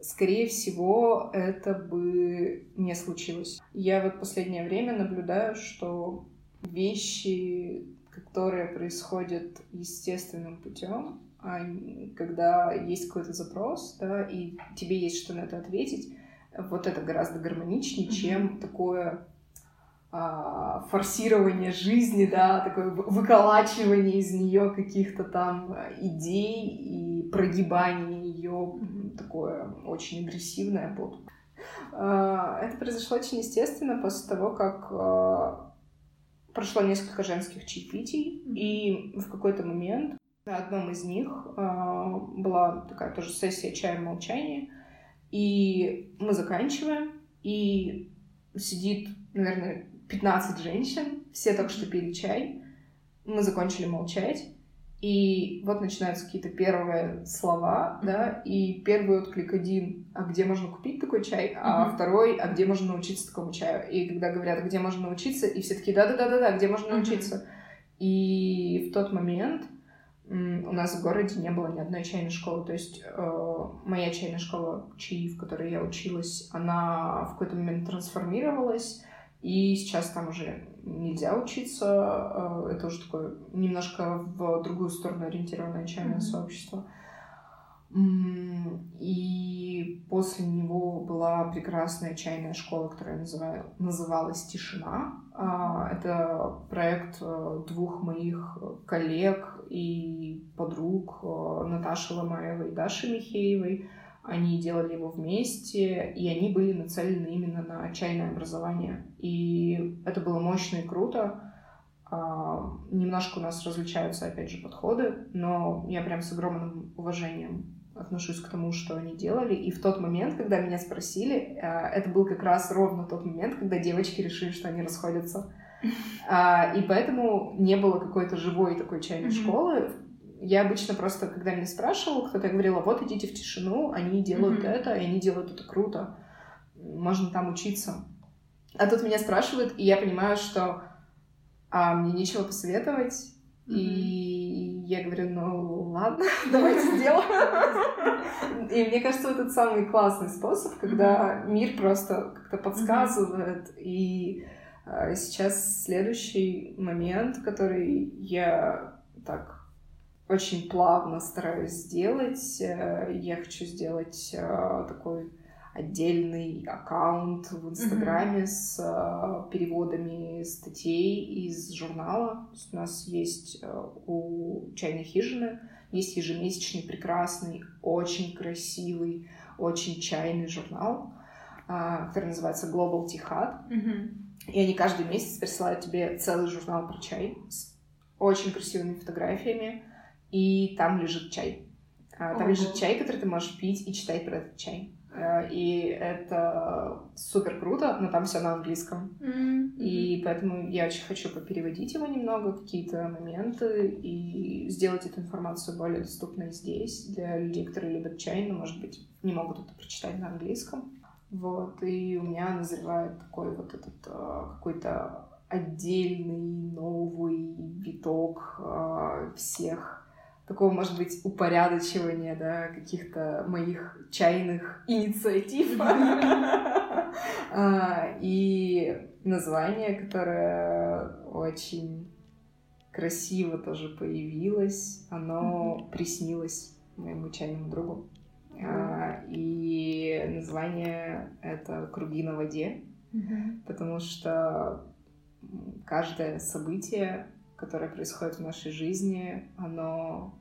скорее всего, это бы не случилось. Я вот последнее время наблюдаю, что вещи, которые происходят естественным путем, а когда есть какой-то запрос, да, и тебе есть что на это ответить, вот это гораздо гармоничнее, mm-hmm. чем такое форсирование жизни, да, такое выколачивание из нее каких-то там идей и прогибание ее такое очень агрессивное под. А, это произошло очень естественно после того, как а, прошло несколько женских чаепитий, и в какой-то момент на одном из них а, была такая тоже сессия чая молчания, и мы заканчиваем, и сидит, наверное, 15 женщин, все только что пили чай, мы закончили молчать, и вот начинаются какие-то первые слова, да, и первый отклик один, а где можно купить такой чай, а mm-hmm. второй, а где можно научиться такому чаю. И когда говорят, а где можно научиться, и все такие, да-да-да-да, где можно mm-hmm. научиться. И в тот момент у нас в городе не было ни одной чайной школы. То есть э, моя чайная школа ЧИ, в которой я училась, она в какой-то момент трансформировалась, и сейчас там уже нельзя учиться. Э, это уже такое немножко в другую сторону ориентированное чайное mm-hmm. сообщество. И после него была прекрасная чайная школа, которая называлась «Тишина». А, это проект э, двух моих коллег и подруг э, Наташи Ломаевой и Даши Михеевой. Они делали его вместе, и они были нацелены именно на чайное образование. И это было мощно и круто. А, немножко у нас различаются, опять же, подходы, но я прям с огромным уважением отношусь к тому, что они делали. И в тот момент, когда меня спросили, а, это был как раз ровно тот момент, когда девочки решили, что они расходятся. А, и поэтому не было какой-то живой такой чайной школы. Я обычно просто, когда меня спрашивал, кто-то говорила, вот идите в тишину, они делают это, и они делают это круто. Можно там учиться. А тут меня спрашивают, и я понимаю, что а, мне нечего посоветовать, и я говорю, ну ладно, давайте сделаем. И мне кажется, это самый классный способ, когда мир просто как-то подсказывает. И а, сейчас следующий момент, который я так очень плавно стараюсь сделать, э, я хочу сделать э, такой отдельный аккаунт в Инстаграме mm-hmm. с э, переводами статей из журнала. у нас есть э, у чайной хижины есть ежемесячный прекрасный, очень красивый, очень чайный журнал, э, который называется Global Tea Hut. Mm-hmm. И они каждый месяц присылают тебе целый журнал про чай с очень красивыми фотографиями, и там лежит чай. Там Ого. лежит чай, который ты можешь пить и читать про этот чай. Э, и это супер круто, но там все на английском. Mm-hmm. И поэтому я очень хочу попереводить его немного, какие-то моменты, и сделать эту информацию более доступной здесь для людей, которые любят чай, но, может быть, не могут это прочитать на английском. Вот, и у меня назревает такой вот этот э, какой-то отдельный новый виток всех такого, может быть, упорядочивания, да, каких-то моих чайных инициатив. А, и название, которое очень красиво тоже появилось, оно приснилось моему чайному другу. А, и название это «Круги на воде», потому что каждое событие которое происходит в нашей жизни, оно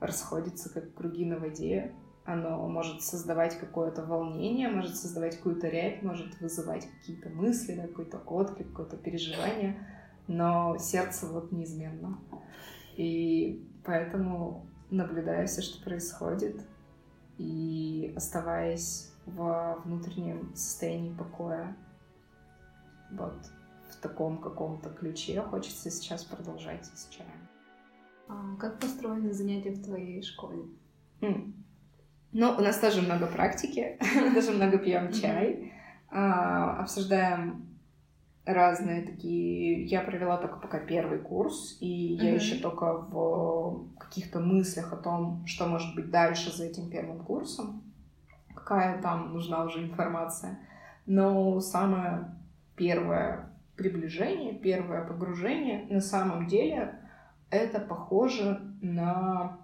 расходится как круги на воде, оно может создавать какое-то волнение, может создавать какую-то рябь, может вызывать какие-то мысли, какой-то отклик, какое-то переживание, но сердце вот неизменно. И поэтому, наблюдая все, что происходит, и оставаясь во внутреннем состоянии покоя, вот таком каком-то ключе хочется сейчас продолжать с чаем. А как построены занятия в твоей школе? Mm. Ну, у нас тоже много практики, даже много пьем чай, а, обсуждаем разные такие. Я провела только пока первый курс, и я еще только в каких-то мыслях о том, что может быть дальше за этим первым курсом, какая там нужна уже информация. Но самое первое приближение, первое погружение, на самом деле это похоже на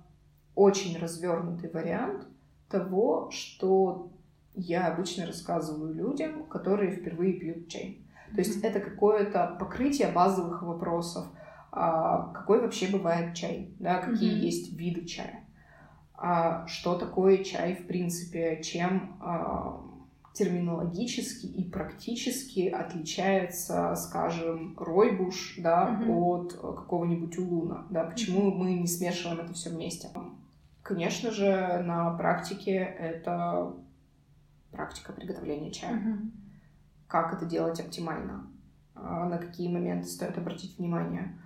очень развернутый вариант того, что я обычно рассказываю людям, которые впервые пьют чай. То есть это какое-то покрытие базовых вопросов. А, какой вообще бывает чай? Да, какие mm-hmm. есть виды чая? А, что такое чай в принципе? Чем а, терминологически и практически отличается, скажем, ройбуш, да, mm-hmm. от какого-нибудь улуна, да, почему mm-hmm. мы не смешиваем это все вместе. Конечно же, на практике это практика приготовления чая. Mm-hmm. Как это делать оптимально? А, на какие моменты стоит обратить внимание?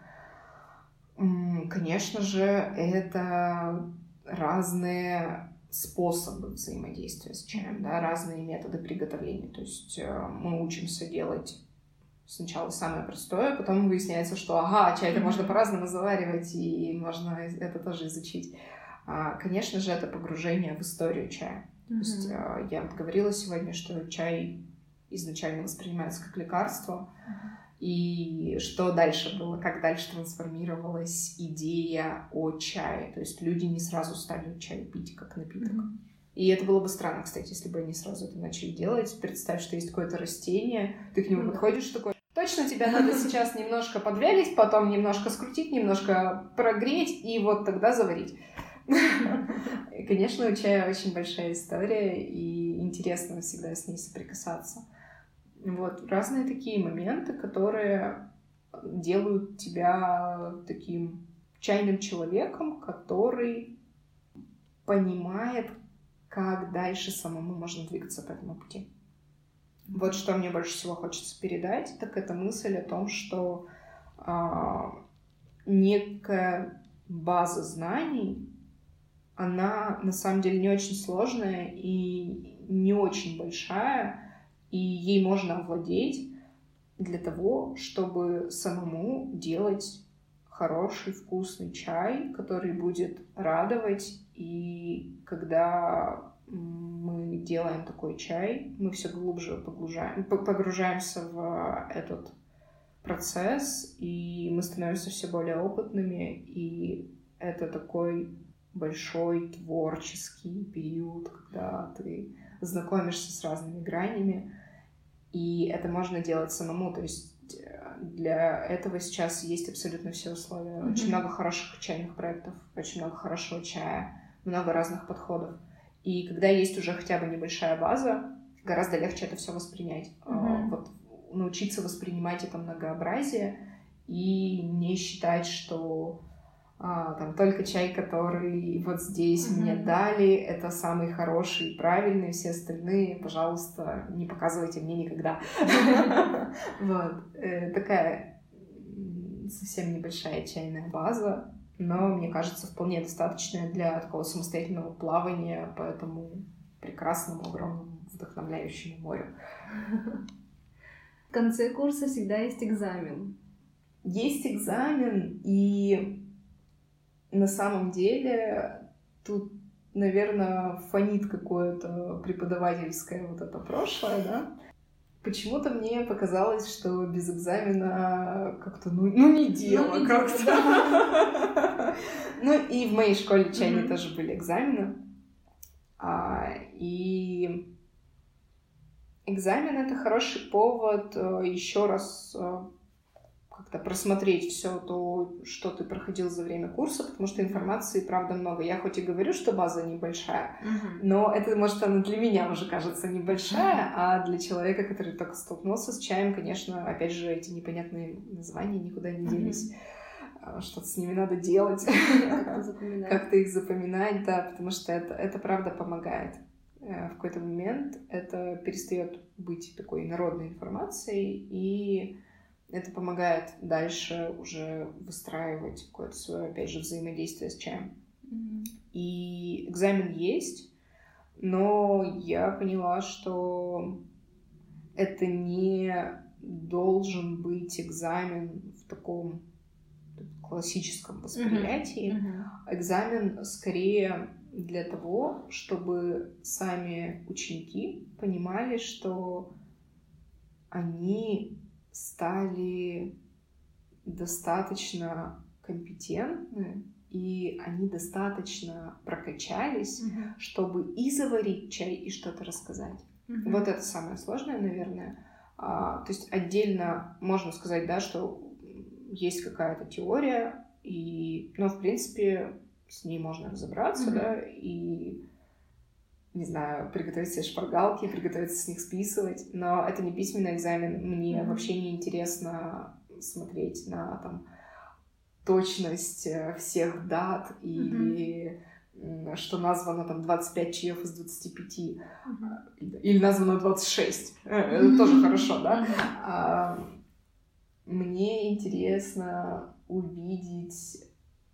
Конечно же, это разные способы взаимодействия с чаем, да, разные методы приготовления. То есть э, мы учимся делать сначала самое простое, потом выясняется, что ага, чай это можно по-разному заваривать, и можно это тоже изучить. А, конечно же, это погружение в историю чая. То есть э, я вот говорила сегодня, что чай изначально воспринимается как лекарство, и что дальше было, как дальше трансформировалась идея о чае. То есть люди не сразу стали чай пить как напиток. Mm-hmm. И это было бы странно, кстати, если бы они сразу это начали делать. Представь, что есть какое-то растение, ты к нему mm-hmm. подходишь такой, точно тебя надо сейчас немножко подвялить, потом немножко скрутить, немножко прогреть и вот тогда заварить. Конечно, у чая очень большая история, и интересно всегда с ней соприкасаться. Вот, разные такие моменты, которые делают тебя таким чайным человеком, который понимает, как дальше самому можно двигаться по этому пути. Вот что мне больше всего хочется передать, так это мысль о том, что а, некая база знаний, она на самом деле не очень сложная и не очень большая, и ей можно овладеть для того, чтобы самому делать хороший вкусный чай, который будет радовать. И когда мы делаем такой чай, мы все глубже погружаем, погружаемся в этот процесс, и мы становимся все более опытными, и это такой большой творческий период, когда ты знакомишься с разными гранями, и это можно делать самому, то есть э, для этого сейчас есть абсолютно все условия. Mm-hmm. Очень много хороших чайных проектов, очень много хорошего чая, много разных подходов. И когда есть уже хотя бы небольшая база, гораздо легче это все воспринять. Mm-hmm. Вот научиться воспринимать это многообразие и не считать, что а, там только чай, который вот здесь mm-hmm. мне дали, это самый хороший, правильный, все остальные, пожалуйста, не показывайте мне никогда. Вот. Э, такая совсем небольшая чайная база, но, мне кажется, вполне достаточная для такого самостоятельного плавания по этому прекрасному, огромному, вдохновляющему морю. В конце курса всегда есть экзамен. Есть экзамен, и на самом деле тут, наверное, фонит какое-то преподавательское вот это прошлое, да. Почему-то мне показалось, что без экзамена как-то, ну, ну не дело ну, как-то. Ну и в моей школе чайной тоже были экзамены. А, и экзамен это хороший повод э, еще раз э, просмотреть все то, что ты проходил за время курса, потому что информации, правда, много. Я хоть и говорю, что база небольшая, uh-huh. но это, может, она для меня уже кажется небольшая, uh-huh. а для человека, который только столкнулся с чаем, конечно, опять же, эти непонятные названия никуда не делись. Uh-huh. Что-то с ними надо делать, как-то их запоминать, да, потому что это, это правда помогает э, в какой-то момент это перестает быть такой народной информацией, и это помогает дальше уже выстраивать какое-то свое, опять же, взаимодействие с чаем. Mm-hmm. И экзамен есть, но я поняла, что это не должен быть экзамен в таком классическом восприятии. Mm-hmm. Mm-hmm. Экзамен скорее для того, чтобы сами ученики понимали, что они стали достаточно компетентны и они достаточно прокачались, mm-hmm. чтобы и заварить чай, и что-то рассказать. Mm-hmm. Вот это самое сложное, наверное. А, то есть отдельно можно сказать, да, что есть какая-то теория, и, ну, в принципе, с ней можно разобраться, mm-hmm. да, и не знаю, приготовить себе шпаргалки, приготовиться с них списывать, но это не письменный экзамен, мне mm-hmm. вообще не интересно смотреть на там точность э, всех дат и mm-hmm. что названо там 25 чаев из 25 mm-hmm. или названо 26. Mm-hmm. Это тоже хорошо, да? Mm-hmm. Мне интересно увидеть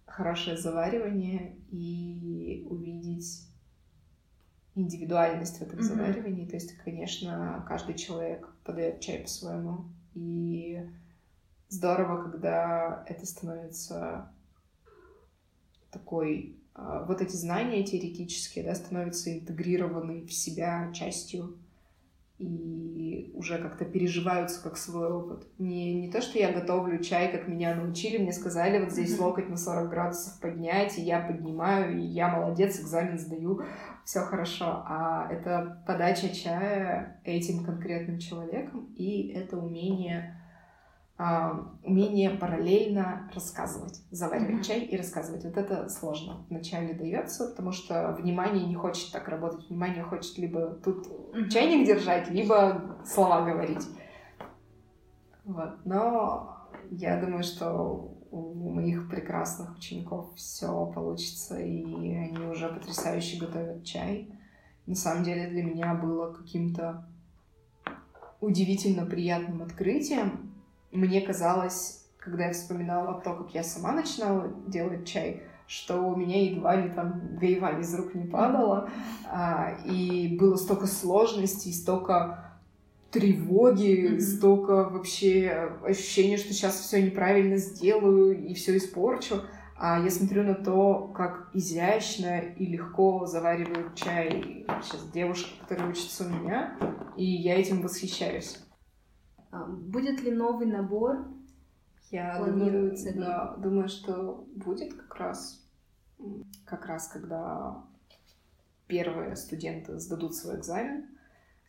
хорошее заваривание и увидеть индивидуальность в этом mm-hmm. заваривании. То есть, конечно, каждый человек подает чай по-своему. И здорово, когда это становится такой... А, вот эти знания теоретические, да, становятся интегрированы в себя частью и уже как-то переживаются как свой опыт. Не, не то, что я готовлю чай, как меня научили, мне сказали, вот здесь локоть на 40 градусов поднять, и я поднимаю, и я молодец, экзамен сдаю, все хорошо. А это подача чая этим конкретным человеком, и это умение умение параллельно рассказывать, заваривать mm-hmm. чай и рассказывать. Вот это сложно вначале дается, потому что внимание не хочет так работать. Внимание хочет либо тут mm-hmm. чайник держать, либо слова говорить. Вот. Но я думаю, что у моих прекрасных учеников все получится, и они уже потрясающе готовят чай. На самом деле для меня было каким-то удивительно приятным открытием, мне казалось, когда я вспоминала то, как я сама начинала делать чай, что у меня едва ли там гаева из рук не падала, а, и было столько сложностей, столько тревоги, mm-hmm. столько вообще ощущения, что сейчас все неправильно сделаю и все испорчу. А я смотрю на то, как изящно и легко заваривают чай сейчас девушка, которая учится у меня, и я этим восхищаюсь. А, будет ли новый набор? Я думаю, да, думаю, что будет как раз, как раз когда первые студенты сдадут свой экзамен,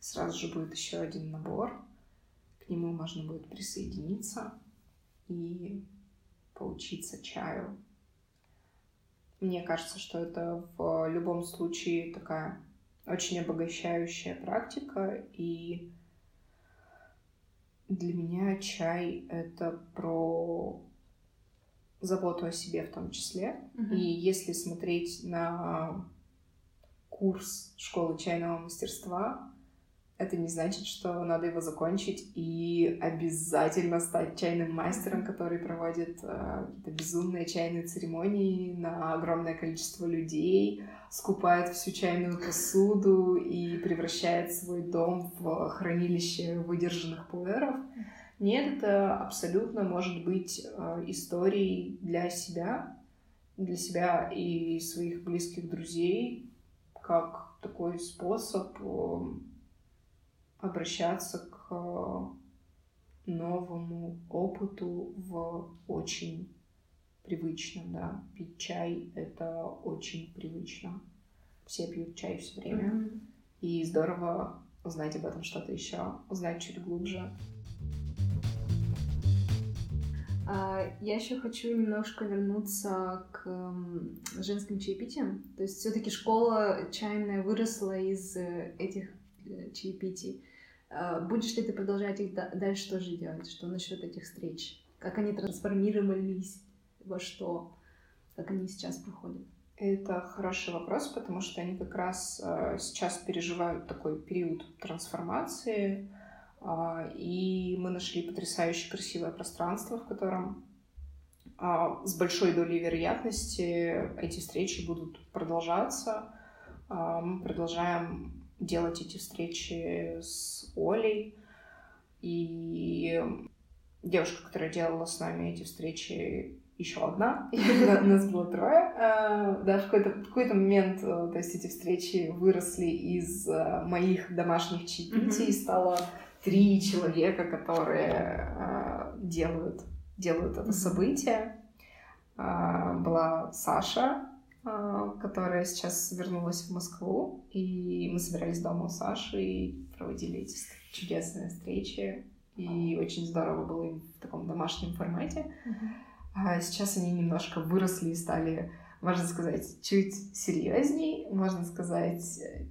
сразу же будет еще один набор. К нему можно будет присоединиться и поучиться чаю. Мне кажется, что это в любом случае такая очень обогащающая практика, и для меня чай — это про заботу о себе в том числе. Uh-huh. И если смотреть на курс школы чайного мастерства, это не значит, что надо его закончить и обязательно стать чайным мастером, который проводит э, какие-то безумные чайные церемонии на огромное количество людей, скупает всю чайную посуду и превращает свой дом в хранилище выдержанных пуэров. Нет, это абсолютно может быть э, историей для себя, для себя и своих близких друзей, как такой способ э, обращаться к э, новому опыту в очень привычно, да. Пить чай — это очень привычно. Все пьют чай все время. Mm-hmm. И здорово узнать об этом что-то еще, узнать чуть глубже. А, я еще хочу немножко вернуться к женским чаепитиям. То есть все-таки школа чайная выросла из э, этих э, чаепитий. А, будешь ли ты продолжать их дальше тоже делать? Что насчет этих встреч? Как они трансформировались во что? Как они сейчас проходят? Это хороший вопрос, потому что они как раз э, сейчас переживают такой период трансформации, э, и мы нашли потрясающе красивое пространство, в котором э, с большой долей вероятности эти встречи будут продолжаться. Э, мы продолжаем делать эти встречи с Олей. И девушка, которая делала с нами эти встречи, еще одна, нас было трое. А, да, в какой-то, в какой-то момент, э, то есть эти встречи выросли из э, моих домашних чаепитий, mm-hmm. стало три человека, которые э, делают, делают это событие. а, была Саша, а, которая сейчас вернулась в Москву, и мы собирались дома у Саши и проводили эти чудесные встречи, и очень здорово было им в таком домашнем формате. А сейчас они немножко выросли и стали, можно сказать, чуть серьезней, можно сказать,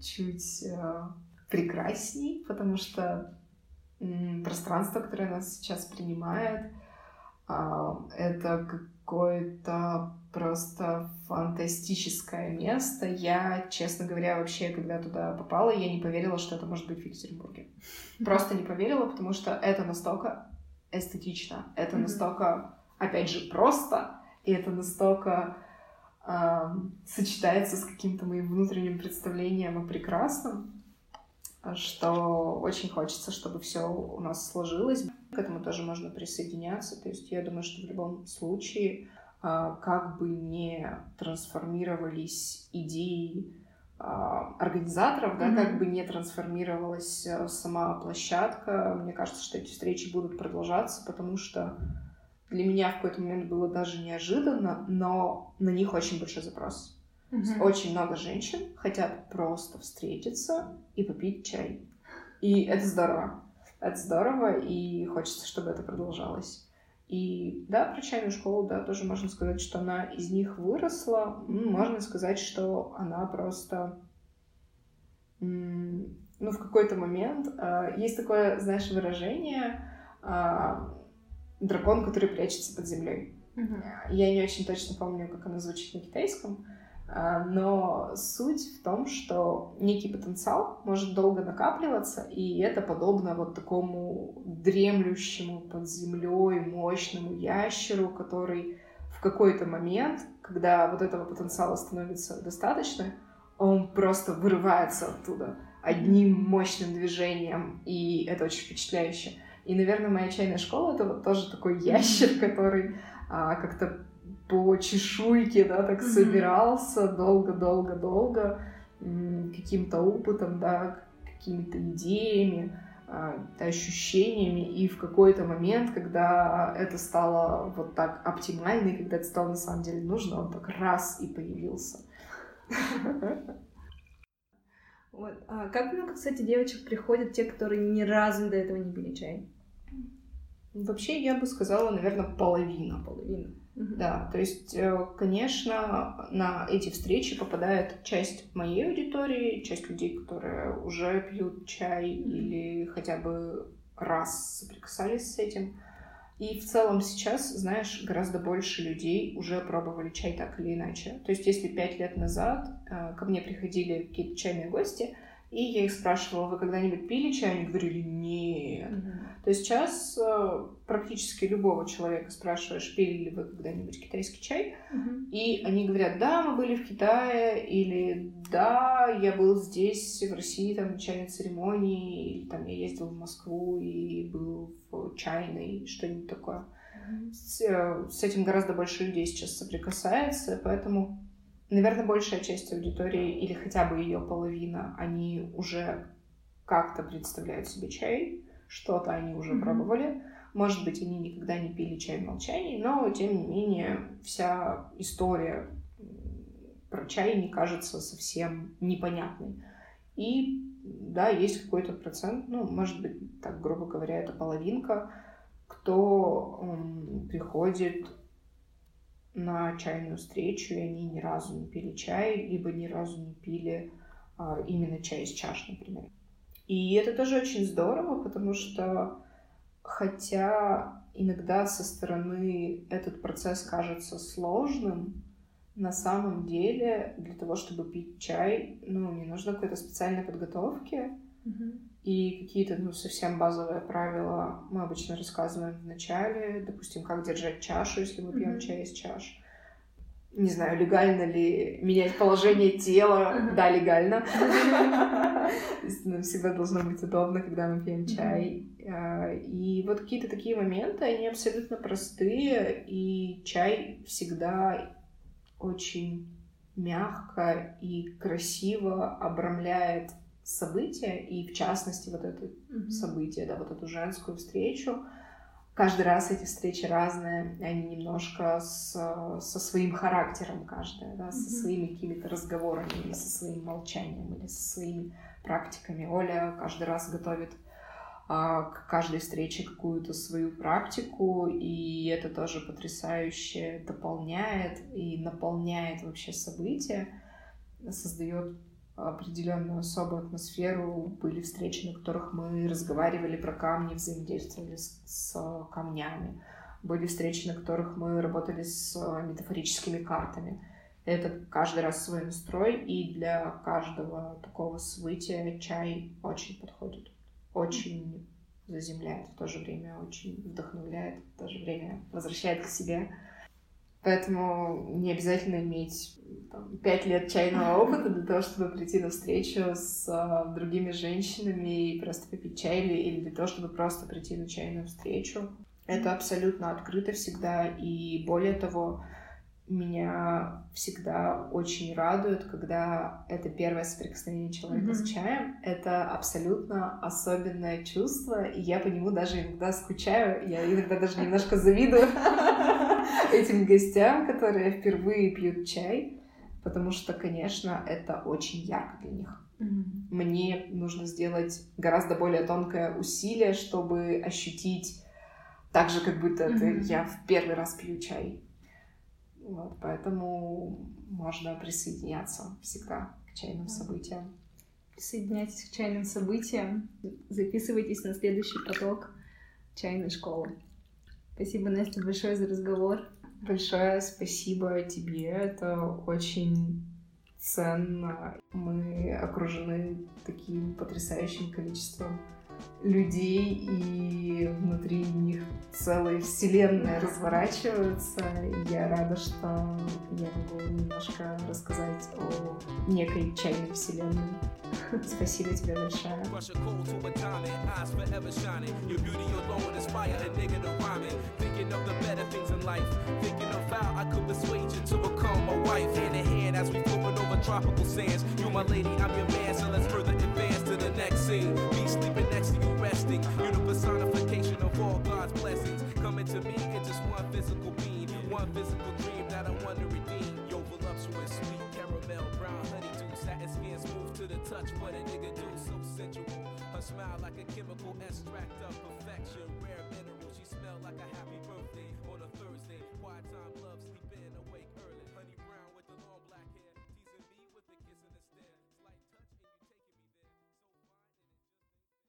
чуть э, прекрасней, потому что пространство, которое нас сейчас принимает, а, это какое-то просто фантастическое место. Я, честно говоря, вообще, когда туда попала, я не поверила, что это может быть в Екатеринбурге. Просто не поверила, потому что это настолько эстетично, это настолько, опять же, просто, и это настолько э, сочетается с каким-то моим внутренним представлением о прекрасном, что очень хочется, чтобы все у нас сложилось. К этому тоже можно присоединяться. То есть я думаю, что в любом случае, а, как бы не трансформировались идеи а, организаторов, да, mm-hmm. как бы не трансформировалась а, сама площадка, мне кажется, что эти встречи будут продолжаться, потому что для меня в какой-то момент было даже неожиданно, но на них очень большой запрос. Угу. Очень много женщин хотят просто встретиться и попить чай. И это здорово. Это здорово, и хочется, чтобы это продолжалось. И да, про чайную школу, да, тоже можно сказать, что она из них выросла. Можно сказать, что она просто... Ну, в какой-то момент... Э, есть такое, знаешь, выражение э, «дракон, который прячется под землей». Угу. Я не очень точно помню, как оно звучит на китайском. А, но суть в том, что некий потенциал может долго накапливаться, и это подобно вот такому дремлющему под землей мощному ящеру, который в какой-то момент, когда вот этого потенциала становится достаточно, он просто вырывается оттуда одним мощным движением, и это очень впечатляюще. И, наверное, моя чайная школа — это вот тоже такой ящер, который а, как-то по чешуйке, да, так mm-hmm. собирался долго-долго-долго каким-то опытом, да, какими-то идеями, а, ощущениями, и в какой-то момент, когда это стало вот так оптимально, и когда это стало на самом деле нужно, он так раз и появился. Вот. А как много, кстати, девочек приходят, те, которые ни разу до этого не пили чай? Вообще, я бы сказала, наверное, половина. Половина. Да, то есть, э, конечно, на эти встречи попадает часть моей аудитории, часть людей, которые уже пьют чай или хотя бы раз соприкасались с этим. И в целом сейчас, знаешь, гораздо больше людей уже пробовали чай так или иначе. То есть если пять лет назад э, ко мне приходили какие-то чайные гости, и я их спрашивала, вы когда-нибудь пили чай? Они говорили, нет. Mm-hmm. То есть сейчас э, практически любого человека спрашиваешь, пили ли вы когда-нибудь китайский чай, mm-hmm. и они говорят, да, мы были в Китае, или да, я был здесь, в России, там, на чайной церемонии, или там я ездил в Москву и был в чайной, что-нибудь такое. Mm-hmm. С, э, с этим гораздо больше людей сейчас соприкасается, поэтому наверное, большая часть аудитории, или хотя бы ее половина, они уже как-то представляют себе чай, что-то они уже mm-hmm. пробовали. Может быть, они никогда не пили чай в молчании, но, тем не менее, вся история про чай не кажется совсем непонятной. И да, есть какой-то процент, ну, может быть, так грубо говоря, это половинка, кто м, приходит на чайную встречу, и они ни разу не пили чай, либо ни разу не пили а, именно чай из чаш, например. И это тоже очень здорово, потому что хотя иногда со стороны этот процесс кажется сложным, на самом деле для того, чтобы пить чай, ну, не нужно какой-то специальной подготовки. Mm-hmm. И какие-то, ну, совсем базовые правила мы обычно рассказываем в начале. Допустим, как держать чашу, если мы пьем mm-hmm. чай из чаш. Не знаю, легально ли менять положение тела. Mm-hmm. Да, легально. Всегда должно быть удобно, когда мы пьем чай. А, и вот какие-то такие моменты, они абсолютно простые, и чай всегда очень мягко и красиво обрамляет события, и в частности вот это mm-hmm. событие, да, вот эту женскую встречу, каждый раз эти встречи разные, они немножко с, со своим характером каждая, да, со своими какими-то разговорами или со своим молчанием или со своими практиками. Оля каждый раз готовит а, к каждой встрече какую-то свою практику, и это тоже потрясающе дополняет и наполняет вообще события, создает определенную особую атмосферу. Были встречи, на которых мы разговаривали про камни, взаимодействовали с, с камнями. Были встречи, на которых мы работали с метафорическими картами. Это каждый раз свой настрой, и для каждого такого события чай очень подходит. Очень заземляет, в то же время очень вдохновляет, в то же время возвращает к себе. Поэтому не обязательно иметь 5 лет чайного опыта для того, чтобы прийти на встречу с а, другими женщинами и просто попить чай или, или для того, чтобы просто прийти на чайную встречу. Это абсолютно открыто всегда. И более того, меня всегда очень радует, когда это первое соприкосновение человека mm-hmm. с чаем. Это абсолютно особенное чувство, и я по нему даже иногда скучаю. Я иногда даже немножко завидую этим гостям, которые впервые пьют чай, потому что, конечно, это очень ярко для них. Mm-hmm. Мне нужно сделать гораздо более тонкое усилие, чтобы ощутить так же, как будто mm-hmm. это я в первый раз пью чай. Вот, поэтому можно присоединяться всегда к чайным событиям. Присоединяйтесь к чайным событиям, записывайтесь на следующий поток чайной школы. Спасибо, Настя, большое за разговор. Большое спасибо тебе. Это очень ценно. Мы окружены таким потрясающим количеством людей, и внутри них целые вселенные разворачиваются. Я рада, что я могу немножко рассказать о некой чайной вселенной. Спасибо тебе большое. tropical sands. You my lady, I'm your man, so let's further advance to the next scene. Me You're the personification of all God's blessings. Coming to me in just one physical being, one physical dream that I want to redeem. Yo, voluptuous, sweet caramel, brown honeydew, skin, smooth to the touch. What a nigga do, so sensual. Her smile like a chemical extract of perfection. Rare mineral, she smell like a happy.